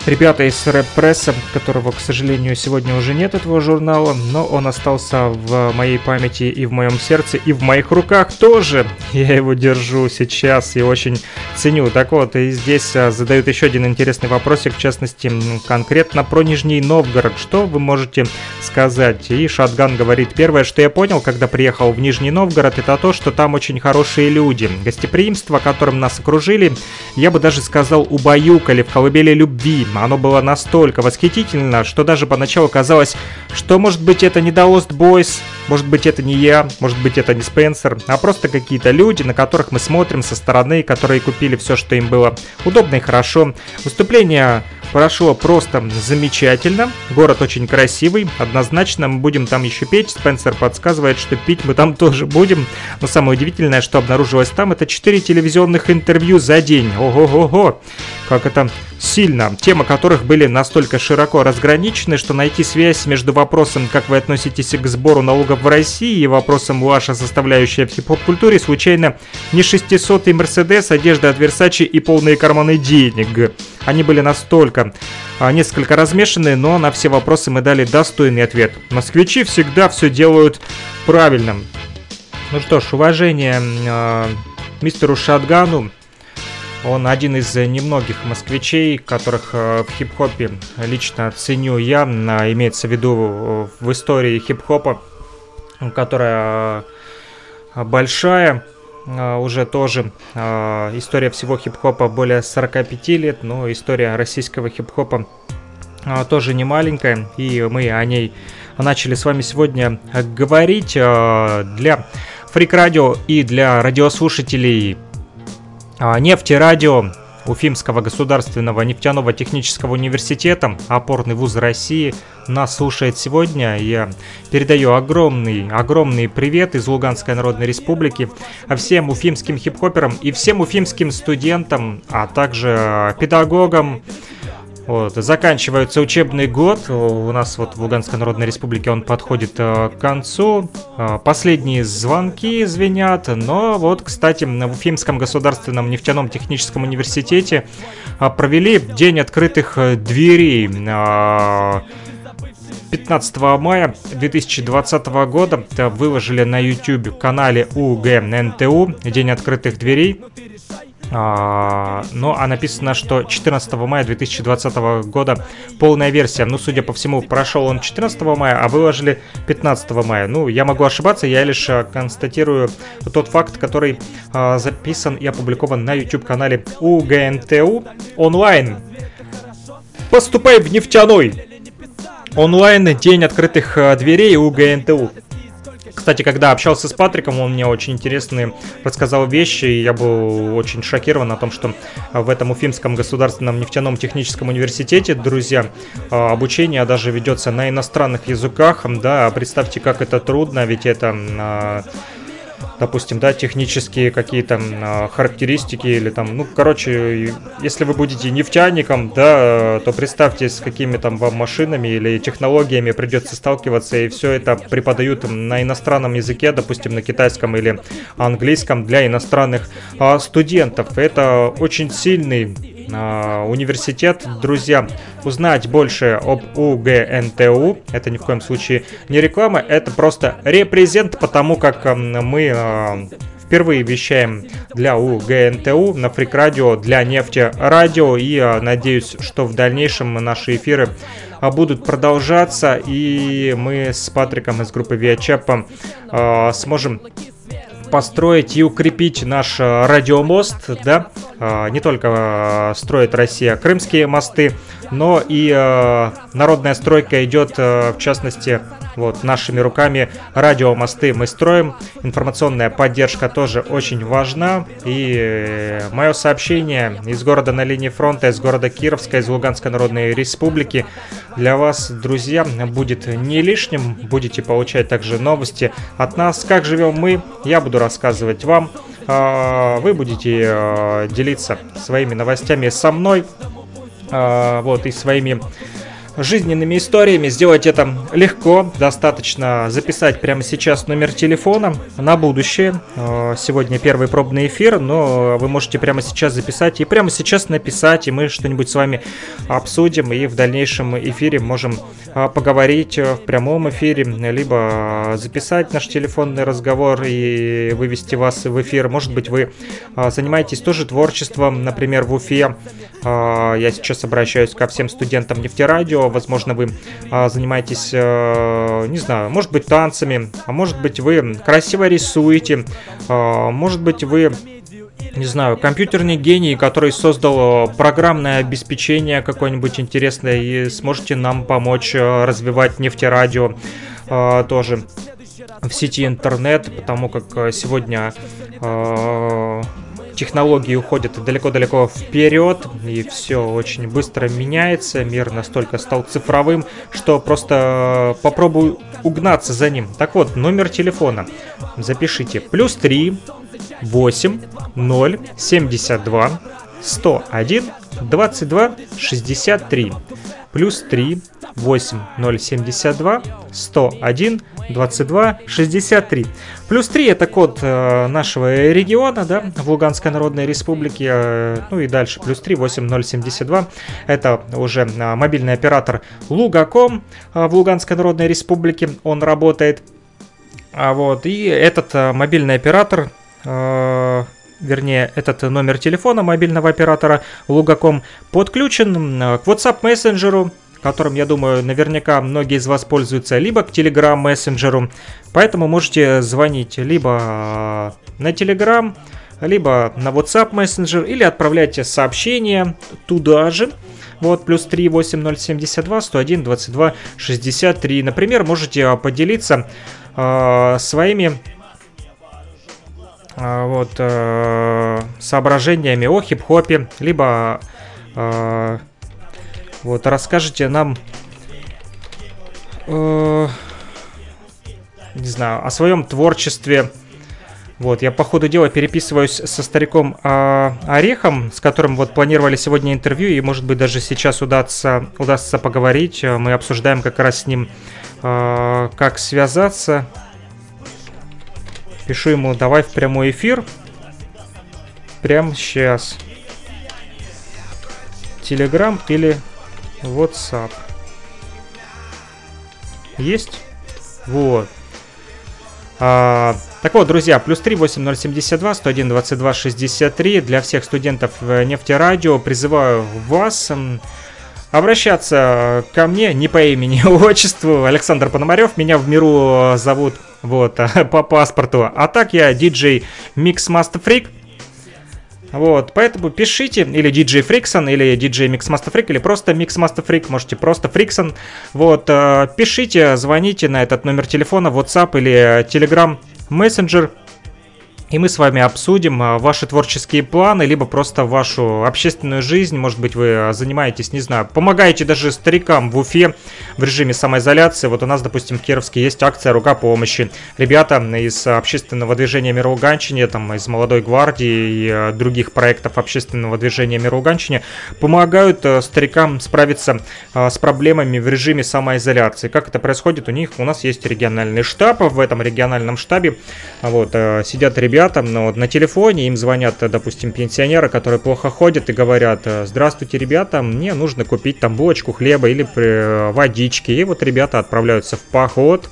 ребята из рэп-пресса, которого, к сожалению, сегодня уже нет этого журнала, но он остался в моей памяти и в моем сердце, и в моих руках тоже. Я его держу сейчас и очень ценю. Так вот, и здесь а, задают еще один интересный вопросик, в частности, конкретно про Нижний Новгород. Что вы можете сказать? И Шатган говорит, первое, что я понял, когда приехал в Нижний Новгород, это то, что там очень хорошие люди. Гостеприимство, которым нас окружили, я бы даже сказал, убаюкали в колыбели любви. Оно было настолько восхитительно, что даже поначалу казалось, что может быть это не The Lost Boys, может быть это не я, может быть это не Спенсер, а просто какие-то люди, на которых мы смотрим со стороны, которые купили все, что им было удобно и хорошо. Выступление прошло просто замечательно. Город очень красивый. Однозначно мы будем там еще петь. Спенсер подсказывает, что пить мы там тоже будем. Но самое удивительное, что обнаружилось там, это 4 телевизионных интервью за день. Ого-го-го. Как это сильно. Темы которых были настолько широко разграничены, что найти связь между вопросом, как вы относитесь к сбору налогов в России, и вопросом ваша составляющая в хип-хоп-культуре, случайно не 600-й Мерседес, одежда от Versace и полные карманы денег. Они были настолько а, несколько размешаны, но на все вопросы мы дали достойный ответ. Москвичи всегда все делают правильно. Ну что ж, уважение э, мистеру Шатгану. Он один из немногих москвичей, которых э, в хип-хопе лично ценю я. Э, имеется в виду в истории хип-хопа, которая э, большая а, уже тоже э, история всего хип-хопа более 45 лет, но история российского хип-хопа э, тоже не маленькая, и мы о ней начали с вами сегодня говорить для Фрик Радио и для радиослушателей Нефти Радио. Уфимского государственного нефтяного технического университета, опорный вуз России, нас слушает сегодня. Я передаю огромный, огромный привет из Луганской Народной Республики всем уфимским хип-хоперам и всем уфимским студентам, а также педагогам, вот, заканчивается учебный год. У нас вот в Луганской Народной Республике он подходит э, к концу. Э, последние звонки звенят. Но вот, кстати, в Уфимском государственном нефтяном техническом университете э, провели День открытых дверей. 15 мая 2020 года выложили на YouTube канале УГНТУ День открытых дверей. А, ну, а написано, что 14 мая 2020 года полная версия. Ну, судя по всему, прошел он 14 мая, а выложили 15 мая. Ну, я могу ошибаться, я лишь а, констатирую тот факт, который а, записан и опубликован на YouTube-канале УГНТУ онлайн. Поступай в нефтяной! Онлайн день открытых а, дверей УГНТУ. Кстати, когда общался с Патриком, он мне очень интересные рассказал вещи, и я был очень шокирован о том, что в этом Уфимском государственном нефтяном техническом университете, друзья, а, обучение даже ведется на иностранных языках, да, представьте, как это трудно, ведь это а, допустим, да, технические какие-то э, характеристики или там, ну, короче, если вы будете нефтяником, да, то представьте, с какими там вам машинами или технологиями придется сталкиваться, и все это преподают на иностранном языке, допустим, на китайском или английском для иностранных э, студентов. Это очень сильный э, университет. Друзья, узнать больше об УГНТУ, это ни в коем случае не реклама, это просто репрезент, потому как э, мы э, впервые вещаем для УГНТУ на Фрик Радио, для Нефти Радио, и э, надеюсь, что в дальнейшем наши эфиры будут продолжаться, и мы с Патриком из группы Виачапа э, сможем построить и укрепить наш э, радиомост, да, э, не только э, строит Россия крымские мосты, но и народная стройка идет, в частности, Вот, нашими руками радиомосты мы строим. Информационная поддержка тоже очень важна. И э, мое сообщение из города на линии фронта, из города Кировска, из Луганской Народной Республики для вас, друзья, будет не лишним. Будете получать также новости от нас. Как живем мы, я буду рассказывать вам. А, вы будете э, делиться своими новостями со мной. А, вот, и своими жизненными историями. Сделать это легко, достаточно записать прямо сейчас номер телефона на будущее. Э, сегодня первый пробный эфир, но вы можете прямо сейчас записать и прямо сейчас написать, и мы что-нибудь с вами обсудим, и в дальнейшем эфире можем поговорить в прямом эфире, либо записать наш телефонный разговор и вывести вас в эфир. Может быть, вы э, занимаетесь тоже творчеством, например, в Уфе. Я сейчас обращаюсь ко всем студентам нефтерадио, возможно, вы а, занимаетесь, а, не знаю, может быть, танцами, а может быть, вы красиво рисуете, а, может быть, вы не знаю, компьютерный гений, который создал программное обеспечение какое-нибудь интересное и сможете нам помочь развивать нефтерадио тоже в сети интернет, потому как сегодня технологии уходят далеко-далеко вперед, и все очень быстро меняется, мир настолько стал цифровым, что просто попробую угнаться за ним. Так вот, номер телефона запишите. Плюс 3 8 0 72 101 22 63 плюс 3 8 072 101 22 63. Плюс 3 это код э, нашего региона, да, в Луганской Народной Республике. Э, ну и дальше плюс 3 8 072. Это уже э, мобильный оператор Лугаком э, в Луганской Народной Республике. Он работает. А вот, и этот мобильный оператор вернее, этот номер телефона мобильного оператора Лугаком подключен к WhatsApp мессенджеру, которым, я думаю, наверняка многие из вас пользуются, либо к Telegram мессенджеру. Поэтому можете звонить либо э, на Telegram, либо на WhatsApp мессенджер, или отправляйте сообщение туда же. Вот, плюс 3 8072 101 22 63. Например, можете поделиться э, своими э, вот, э, соображениями о хип-хопе, либо э, вот, расскажите нам, э, не знаю, о своем творчестве. Вот, я по ходу дела переписываюсь со стариком э, Орехом, с которым вот планировали сегодня интервью, и может быть даже сейчас удастся, удастся поговорить. Мы обсуждаем как раз с ним, э, как связаться. Пишу ему, давай в прямой эфир. Прямо сейчас. Телеграм или WhatsApp. Есть? Вот. А, так вот, друзья, плюс 3 8072 101 22 63 для всех студентов нефтерадио призываю вас обращаться ко мне не по имени, отчеству Александр Пономарев. Меня в миру зовут вот по паспорту. А так я диджей Mix Master Freak. Вот, поэтому пишите, или DJ Frickson, или DJ Mixmaster Freak, или просто Mixmaster Freak, можете просто Frickson. Вот, э, пишите, звоните на этот номер телефона, WhatsApp или Telegram Messenger и мы с вами обсудим а, ваши творческие планы, либо просто вашу общественную жизнь. Может быть, вы а, занимаетесь, не знаю, помогаете даже старикам в Уфе в режиме самоизоляции. Вот у нас, допустим, в Кировске есть акция «Рука помощи». Ребята из общественного движения Миролуганщине, там, из «Молодой гвардии» и а, других проектов общественного движения Миролуганщине помогают старикам справиться с проблемами в режиме самоизоляции. Как это происходит у них? У нас есть региональный штаб. В этом региональном штабе вот, сидят ребята, ребятам, но на телефоне им звонят, допустим, пенсионеры, которые плохо ходят и говорят, здравствуйте, ребята, мне нужно купить там булочку хлеба или э, водички. И вот ребята отправляются в поход,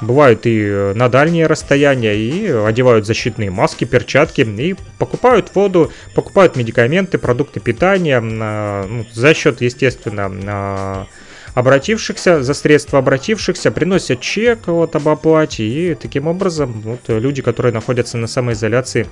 бывают и на дальние расстояния, и одевают защитные маски, перчатки, и покупают воду, покупают медикаменты, продукты питания, ну, за счет, естественно, обратившихся, за средства обратившихся, приносят чек вот об оплате, и таким образом вот, люди, которые находятся на самоизоляции,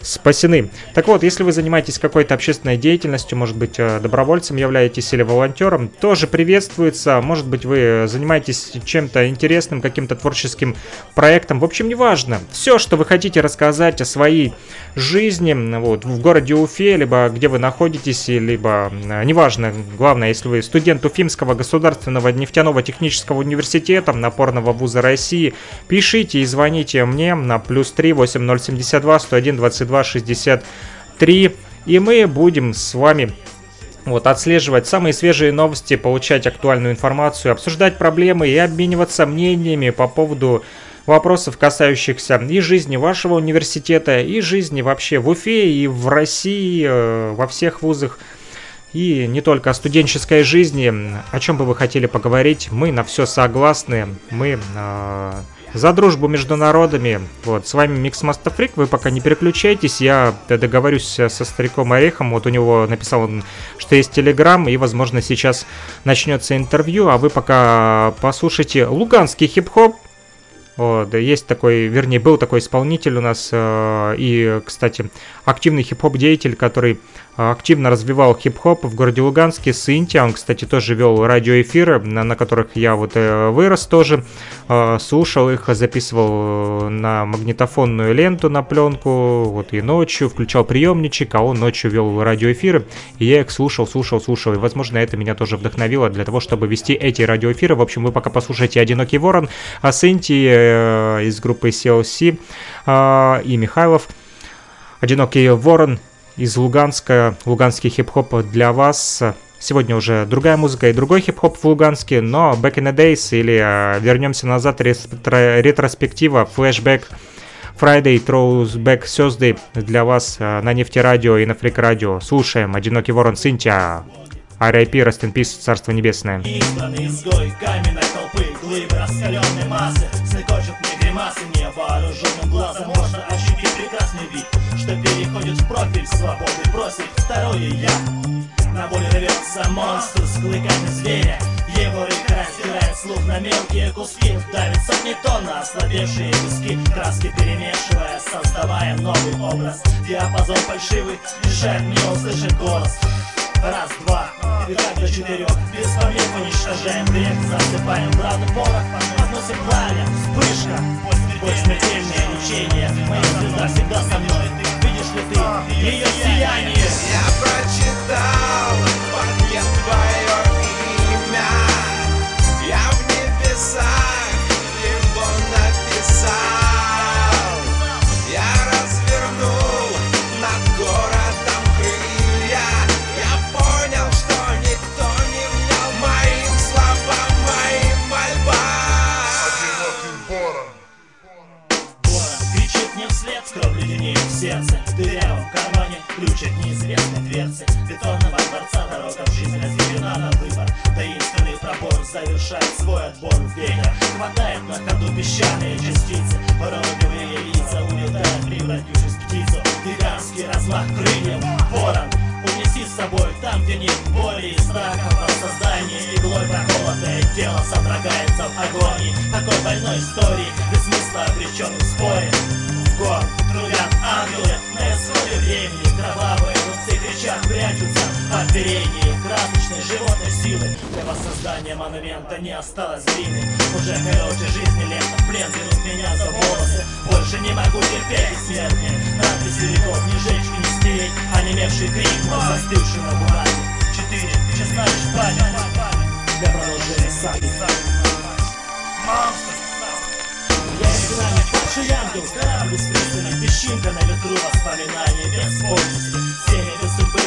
спасены. Так вот, если вы занимаетесь какой-то общественной деятельностью, может быть, э, добровольцем являетесь или волонтером, тоже приветствуется. Может быть, вы занимаетесь чем-то интересным, каким-то творческим проектом. В общем, неважно. Все, что вы хотите рассказать о своей жизни вот, в городе Уфе, либо где вы находитесь, либо, неважно, главное, если вы студент Уфимского государственного нефтяного технического университета, напорного вуза России, пишите и звоните мне на плюс 3 8072 101 22 63, и мы будем с вами вот, отслеживать самые свежие новости, получать актуальную информацию, обсуждать проблемы и обмениваться мнениями по поводу вопросов, касающихся и жизни вашего университета, и жизни вообще в Уфе, и в России, э, во всех вузах, и не только о студенческой жизни. О чем бы вы хотели поговорить, мы на все согласны, мы э, за дружбу между народами. Вот, с вами Микс Мастафрик, вы пока не переключайтесь, я договорюсь со стариком Орехом, вот у него написал он, что есть телеграм, и, возможно, сейчас начнется интервью, а вы пока послушайте луганский хип-хоп, вот, есть такой, вернее, был такой исполнитель у нас э, и, кстати, активный хип-хоп деятель, который активно развивал хип-хоп в городе Луганске. Синтия, он, кстати, тоже вел радиоэфиры, на, на которых я вот э, вырос тоже, э, слушал их, записывал э, на магнитофонную ленту, на пленку, вот и ночью, включал приемничек, а он ночью вел радиоэфиры, и я их слушал, слушал, слушал, и, возможно, это меня тоже вдохновило для того, чтобы вести эти радиоэфиры. В общем, вы пока послушаете «Одинокий ворон», а Синти э, из группы CLC э, и Михайлов. «Одинокий ворон» из Луганска, луганский хип-хоп для вас. Сегодня уже другая музыка и другой хип-хоп в Луганске, но Back in the Days или э, вернемся назад, ретро ретроспектива, флешбэк Friday, Throwback Thursday для вас э, на нефтерадио и на фрик радио. Слушаем «Одинокий ворон Синтия». R.I.P. Rest in Peace, Царство Небесное. изгой каменной толпы, глыбы раскаленной массы, Сныкочут мне гримасы, невооруженным глазом что переходит в профиль свободы Бросить второе я На волю рвется монстр с клыками зверя. Его рык раздирает слух на мелкие куски. Давит сотни тонн на ослабевшие куски Краски перемешивая, создавая новый образ. Диапазон фальшивый мешает мне услышать голос. Раз, два, и так до четырех. Без помех уничтожаем грех. Засыпаем правду порох, относим пламя Вспышка, боль смертельное лечение Моя звезда всегда со мной. Видишь ли ты ее сияние? Я прочитал Завершает свой отбор Ветер хватает на ходу песчаные частицы. Уродливые лица улетают, превратившись в птицу. Гигантский размах крыльев, ворон Унеси с собой там, где нет боли и страха. Воссоздание иглой проколотое тело содрогается в агонии. Такой больной истории, без смысла обречен в споре. Гор Трудят ангелы на исходе времени Кровавые кричат, прячутся в оперении Красочной животной силы. Для воссоздания монумента не осталось глины Уже короче жизни лето. Плен берут меня за волосы. Больше не могу терпеть бессмертие Надписи веков ни жечь, ни стереть. Онемевший крик, но застывший на бумаге. Четыре, ты знаешь память. Для продолжения саги Монстр. Я изгнанник Падший ангел, корабль бессмысленный Песчинка на ветру воспоминаний. Без судьбы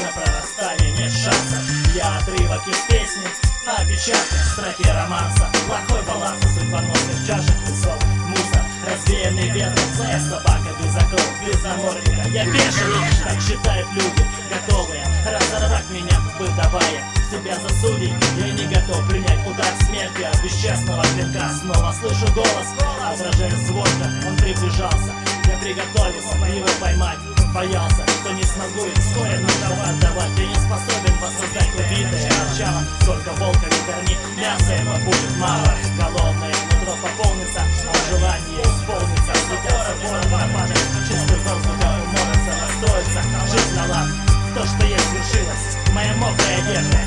на прорастание Нет шанса, я отрывок из песни Напечатан в строке романса Плохой баланс судьбоносных чашек весов Мусор, развеянный ветром Злая собака без оков, без намордника. Я бешеный, так считают люди Готовые разорвать меня, выдавая себя за судей. Я не готов принять удар смерти от бесчестного клинка. Снова слышу голос, отражая звонко Он приближался, я приготовился его поймать Боялся, что не смогу их вскоре на товар давать. Я не способен воссоздать убитое начало. Сколько волка не корми, мяса ему будет мало. Голодное нутро пополнится, а желание исполнится. Светятся горы водопады, чистый воздух уморится, настроится Жизнь на лад, то, что есть свершилось. Моя мокрая одежда,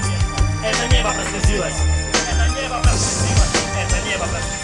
это небо прослезилось. Это небо прослезилось, это небо прослезилось,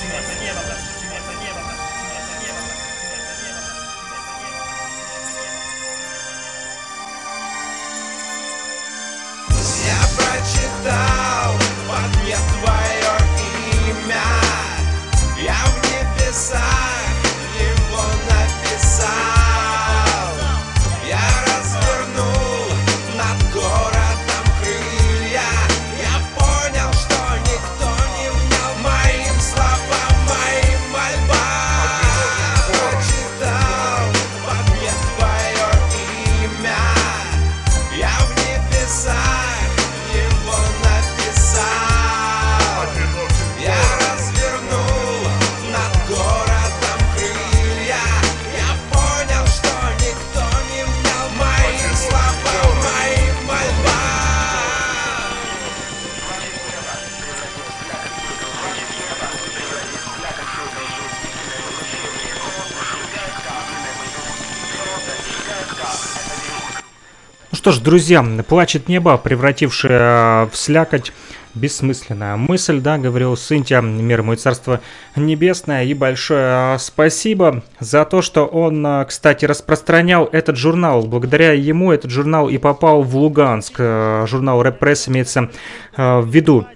что ж, друзья, плачет небо, превратившее э, в слякоть бессмысленная мысль, да, говорил Синтия, мир мой царство небесное, и большое э, спасибо за то, что он, э, кстати, распространял этот журнал. Благодаря ему этот журнал и попал в Луганск. Журнал «Репресс» имеется в виду.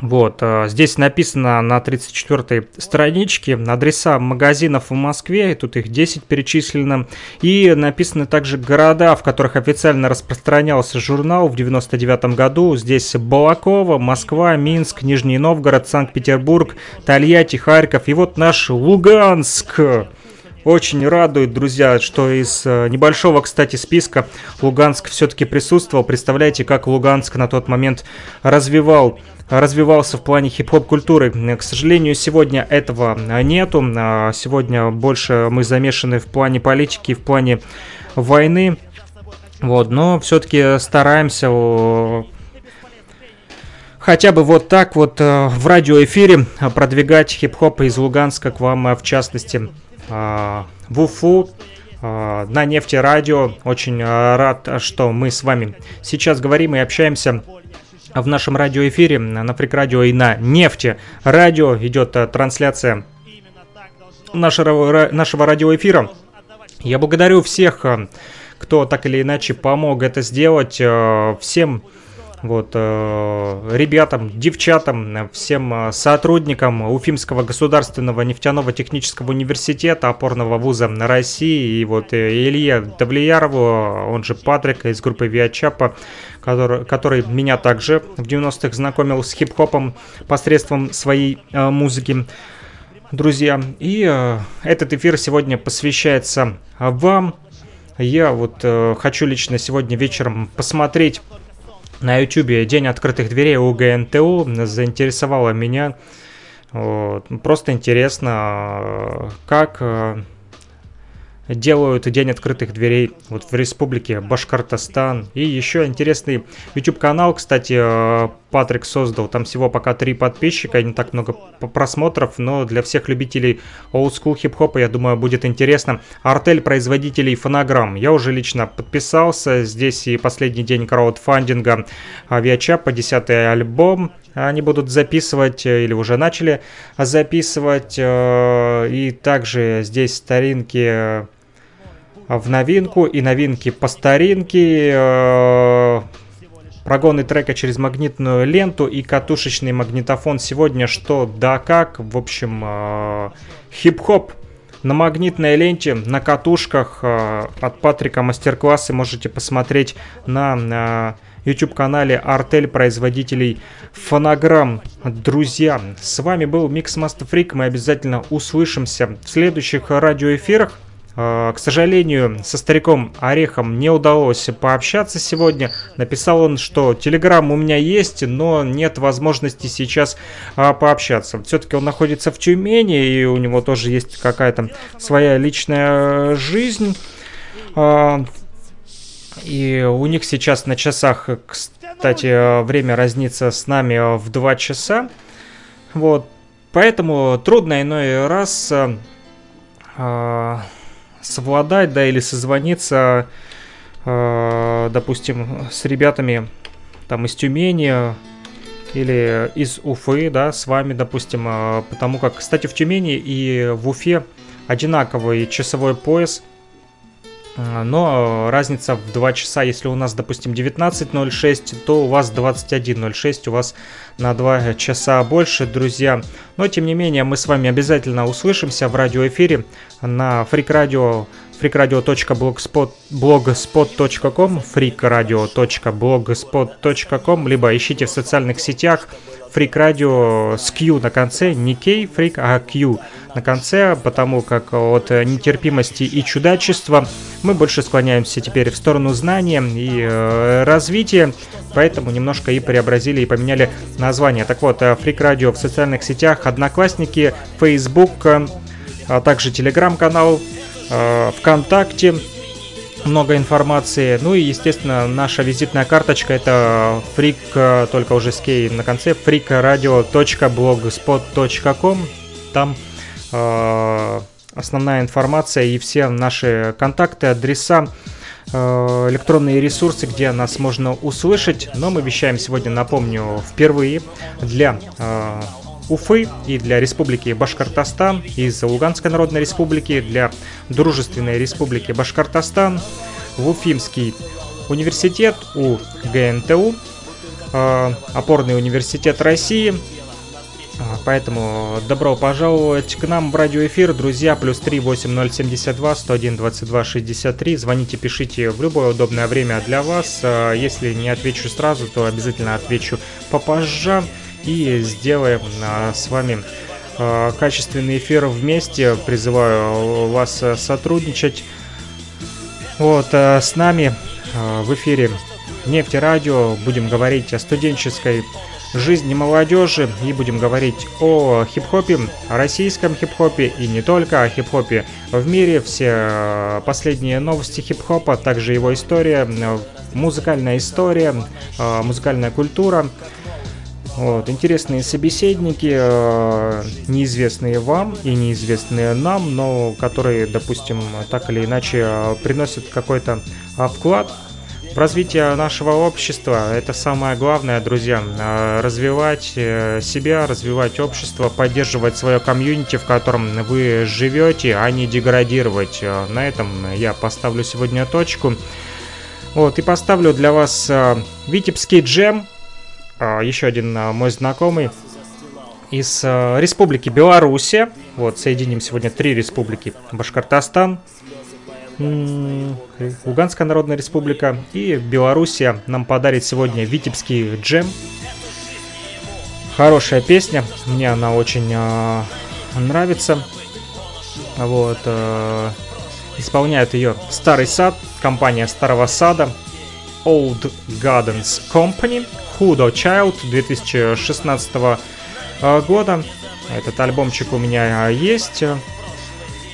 Вот, э, здесь написано на 34-й страничке адреса магазинов в Москве, и тут их 10 перечислено, и написаны также города, в которых официально распространялся журнал в 99 году. Здесь Балакова, Москва, Минск, Нижний Новгород, Санкт-Петербург, Тольятти, Харьков, и вот наш Луганск. Очень радует, друзья, что из э, небольшого, кстати, списка Луганск все-таки присутствовал. Представляете, как Луганск на тот момент развивал развивался в плане хип-хоп культуры. К сожалению, сегодня этого нету. А Сегодня больше мы замешаны в плане политики, в плане войны. Вот, но все-таки стараемся хотя бы вот так вот э, в радиоэфире э, продвигать хип-хоп из Луганска к вам, в частности, э, в Уфу, э, на нефти радио. Очень э, рад, что мы с вами сейчас говорим и общаемся в нашем радиоэфире на Фрик Радио и на Нефти Радио идет трансляция нашего, нашего радиоэфира. Я благодарю всех, кто так или иначе помог это сделать. Всем вот, э, ребятам, девчатам, всем э, сотрудникам Уфимского государственного нефтяного технического университета, опорного вуза на России, и вот э, Илье Давлиярову, он же Патрик из группы Виачапа, который, который меня также в 90-х знакомил с хип-хопом посредством своей э, музыки. Друзья, и э, этот эфир сегодня посвящается вам. Я вот э, хочу лично сегодня вечером посмотреть на YouTube День открытых дверей у ГНТУ заинтересовало меня. Вот. Просто интересно, как э, делают День открытых дверей вот в республике Башкортостан. И еще интересный YouTube-канал, кстати, э, Патрик создал. Там всего пока три подписчика, не так много просмотров, но для всех любителей олдскул хип-хопа, я думаю, будет интересно. Артель производителей фонограмм. Я уже лично подписался. Здесь и последний день краудфандинга Авиачапа, 10 альбом. Они будут записывать, э, или уже начали записывать. э, И также здесь старинки в новинку и новинки по старинке. э, Прогоны трека через магнитную ленту и катушечный магнитофон сегодня что да как. В общем, э, хип-хоп на магнитной ленте, на катушках э, от Патрика мастер-классы можете посмотреть на, на YouTube-канале Артель производителей фонограмм. Друзья, с вами был Микс Master Freak. Мы обязательно услышимся в следующих радиоэфирах. Э, К сожалению, со стариком Орехом не удалось пообщаться сегодня. Написал он, что телеграм у меня есть, но нет возможности сейчас а, пообщаться. Все-таки он находится в Тюмени, и у него тоже есть какая-то своя личная жизнь. А, И у них сейчас на часах, кстати, время разнится с нами в 2 часа. Вот. Поэтому трудно иной раз э, совладать, да, или созвониться, э, допустим, с ребятами там из Тюмени или из Уфы, да, с вами, допустим, э, потому как, кстати, в Тюмени и в Уфе одинаковый часовой пояс, но разница в 2 часа, если у нас, допустим, 19.06, то у вас 21.06, у вас на 2 часа больше, друзья. Но, тем не менее, мы с вами обязательно услышимся в радиоэфире на Freak Radio freakradio.blogspot.com freakradio.blogspot.com либо ищите в социальных сетях Freak Radio с Q на конце, не K Freak, а Q на конце, потому как от нетерпимости и чудачества мы больше склоняемся теперь в сторону знания и э, развития, поэтому немножко и преобразили и поменяли название. Так вот, Freak Radio в социальных сетях, Одноклассники, Facebook, а также телеграм-канал, э, ВКонтакте, много информации. Ну и, естественно, наша визитная карточка это фрик, только уже с кей на конце, freakradio.blogspot.com. Там э, основная информация и все наши контакты, адреса, э, электронные ресурсы, где нас можно услышать. Но мы вещаем сегодня, напомню, впервые для э, Уфы и для Республики Башкортостан, из Луганской Народной Республики для Дружественной Республики Башкортостан, в Уфимский университет у ГНТУ, э, опорный университет России. А, Поэтому добро пожаловать к нам в радиоэфир, друзья, плюс 3 8072 101 22 63. Звоните, пишите в любое удобное время для вас. А, Если не отвечу сразу, то обязательно отвечу попозже и сделаем а, с вами качественный эфир вместе. Призываю вас сотрудничать. Вот, с нами в эфире Нефти Радио будем говорить о студенческой жизни молодежи и будем говорить о хип-хопе, о российском хип-хопе и не только о хип-хопе в мире. Все э, последние новости хип-хопа, также его история, э, музыкальная история, э, музыкальная культура. Вот, интересные собеседники, неизвестные вам и неизвестные нам, но которые, допустим, так или иначе приносят какой-то вклад в развитие нашего общества. Это самое главное, друзья. э, Развивать э, себя, развивать общество, поддерживать свое комьюнити, в котором вы живете, а не деградировать. Э, На этом я поставлю сегодня точку. Вот, и поставлю для вас э, Витебский джем. А, Еще один а, мой знакомый из а, Республики Беларуси. Вот, соединим сегодня три республики. Башкортостан, Луганская Народная Республика и Белоруссия нам подарит сегодня Витебский джем. Хорошая песня, мне она очень а, нравится. Вот, а, исполняет ее Старый Сад, компания Старого Сада, Old Gardens Company, Hudo Child 2016 э, года. Этот альбомчик у меня э, есть.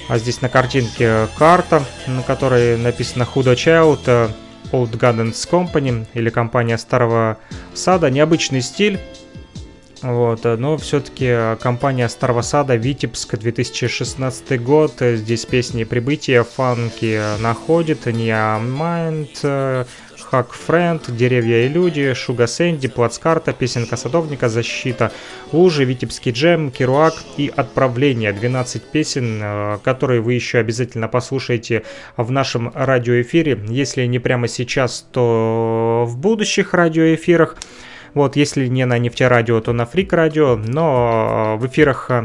А здесь на картинке карта, на которой написано Hudo Child э, Old Gardens Company или компания Старого Сада. Необычный стиль. Вот, э, но все-таки компания Старого Сада, Витебск, 2016 год. Э, Здесь песни прибытия, фанки э, находит, Mind, Хак Френд, Деревья и люди, Шуга Сэнди, Плацкарта, Песенка Садовника, Защита, Лужи, Витебский джем, Керуак и Отправление. 12 песен, э, которые вы еще обязательно послушаете в нашем радиоэфире. Если не прямо сейчас, то в будущих радиоэфирах. Вот, если не на нефтерадио, то на фрик радио, но э, в эфирах э,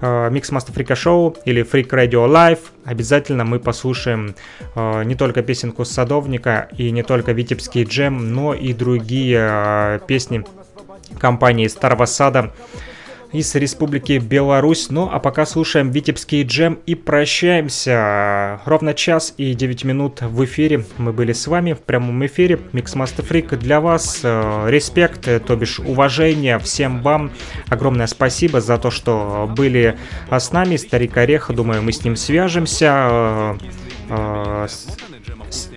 Mix Master Freak Show или Freak Radio Live обязательно мы послушаем э, не только песенку Садовника и не только Витебский джем, но и другие э, песни компании Старого Сада из Республики Беларусь. Ну, а пока слушаем Витебский джем и прощаемся. Ровно час и 9 минут в эфире. Мы были с вами в прямом эфире. Mixmaster Freak для вас. Э, Респект, э, то бишь уважение всем вам. Огромное спасибо за то, что были э, с нами. Старик Орех, думаю, мы с ним свяжемся.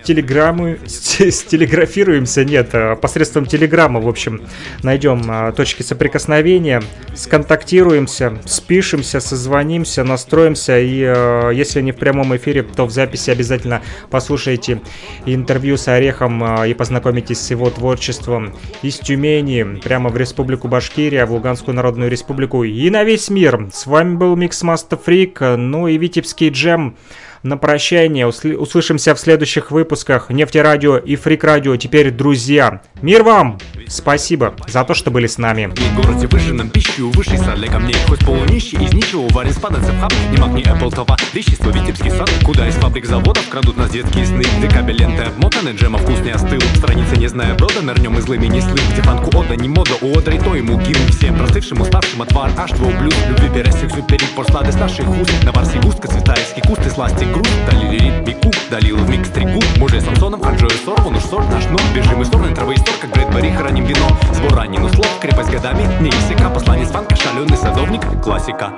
Телеграмму, стелеграфируемся, нет, а, посредством телеграмма, в общем, найдем а, точки соприкосновения, сконтактируемся, спишемся, созвонимся, настроимся, и а, если не в прямом эфире, то в записи обязательно послушайте интервью с Орехом и познакомитесь с его творчеством из Тюмени, прямо в Республику Башкирия, в Луганскую Народную Республику и на весь мир. С вами был Микс Master Freak, ну и Витебский джем на прощание. Услышимся в следующих выпусках. Нефтерадио и Фрик Радио. Теперь друзья. Мир вам! Спасибо за то, что были с нами. В городе выжженном пищу сад для камней. Хоть полунищий из ничего варен спадаться в хаб Не маг, не Apple, това, вещество, витебский сад. Куда из фабрик заводов крадут нас детские сны? Где кабель обмотаны, джема вкус не остыл. Страница не зная брода, нырнем и злыми не слым Где фанку ода, не мода, у одри то ему гимн Всем простывшим, уставшим отвар, аж двух блюд Любви пересек, супери, пор сладость наших уст. На варсе густка, цветаевский куст и сласти груз Далили ритмику, далил в микс тригу. Може Самсоном, Анджою Сорван, уж сорт наш, но Бежим из стороны, травы и стор, как Брэдбери, храним вино. Сбор раненых слов, крепость годами, не исека Посланец фанка, шаленый садовник, классика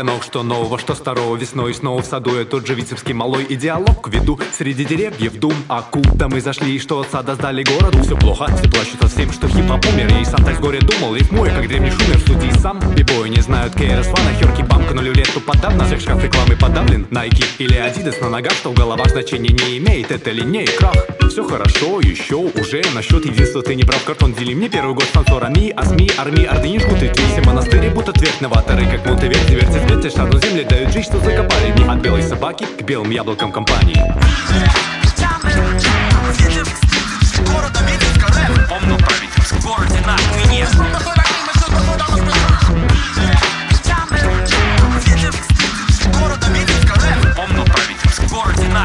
Канок, что нового, что старого. Весной снова в саду я тот же вицебский малой И диалог веду среди деревьев дум А куда мы зашли и что от сада сдали городу. Все плохо, все плачут от всем, что хип-хоп умер. Я и сам так с горя думал, рифмуя, как древний шумер Суди сам, бибой не знают Кейра Свана. Херки бамка, но люлету подавно Всех шкаф рекламы подавлен. Найки или Адидас на ногах, что в головах значения не имеет. Это линей крах все хорошо, еще уже насчет единства ты не прав Картон дели мне первый год с танцорами А СМИ, армии, орды не жгут И монастыри будто твердь новаторы Как Монтеверди, верти светят шару земли Дают жизнь, что закопали мне От белой собаки к белым яблокам компании Города Минска Помню про Витебск в городе на Двине Города Минска про Витебск в городе на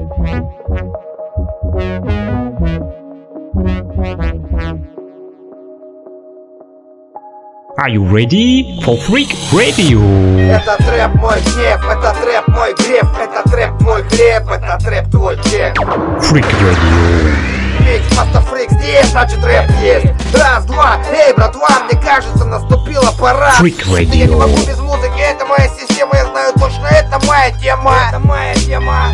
Are you ready for Freak Radio? Это трэп мой гнев, это трэп мой греф, это трэп мой хлеб, это трэп твой чек. Freak Radio. Mix Masta Freak здесь, значит рэп есть. Раз, два, эй, братва, мне кажется, наступила пора. Freak Radio. Я не могу без музыки, это моя система, я знаю точно, это моя тема. Это моя тема.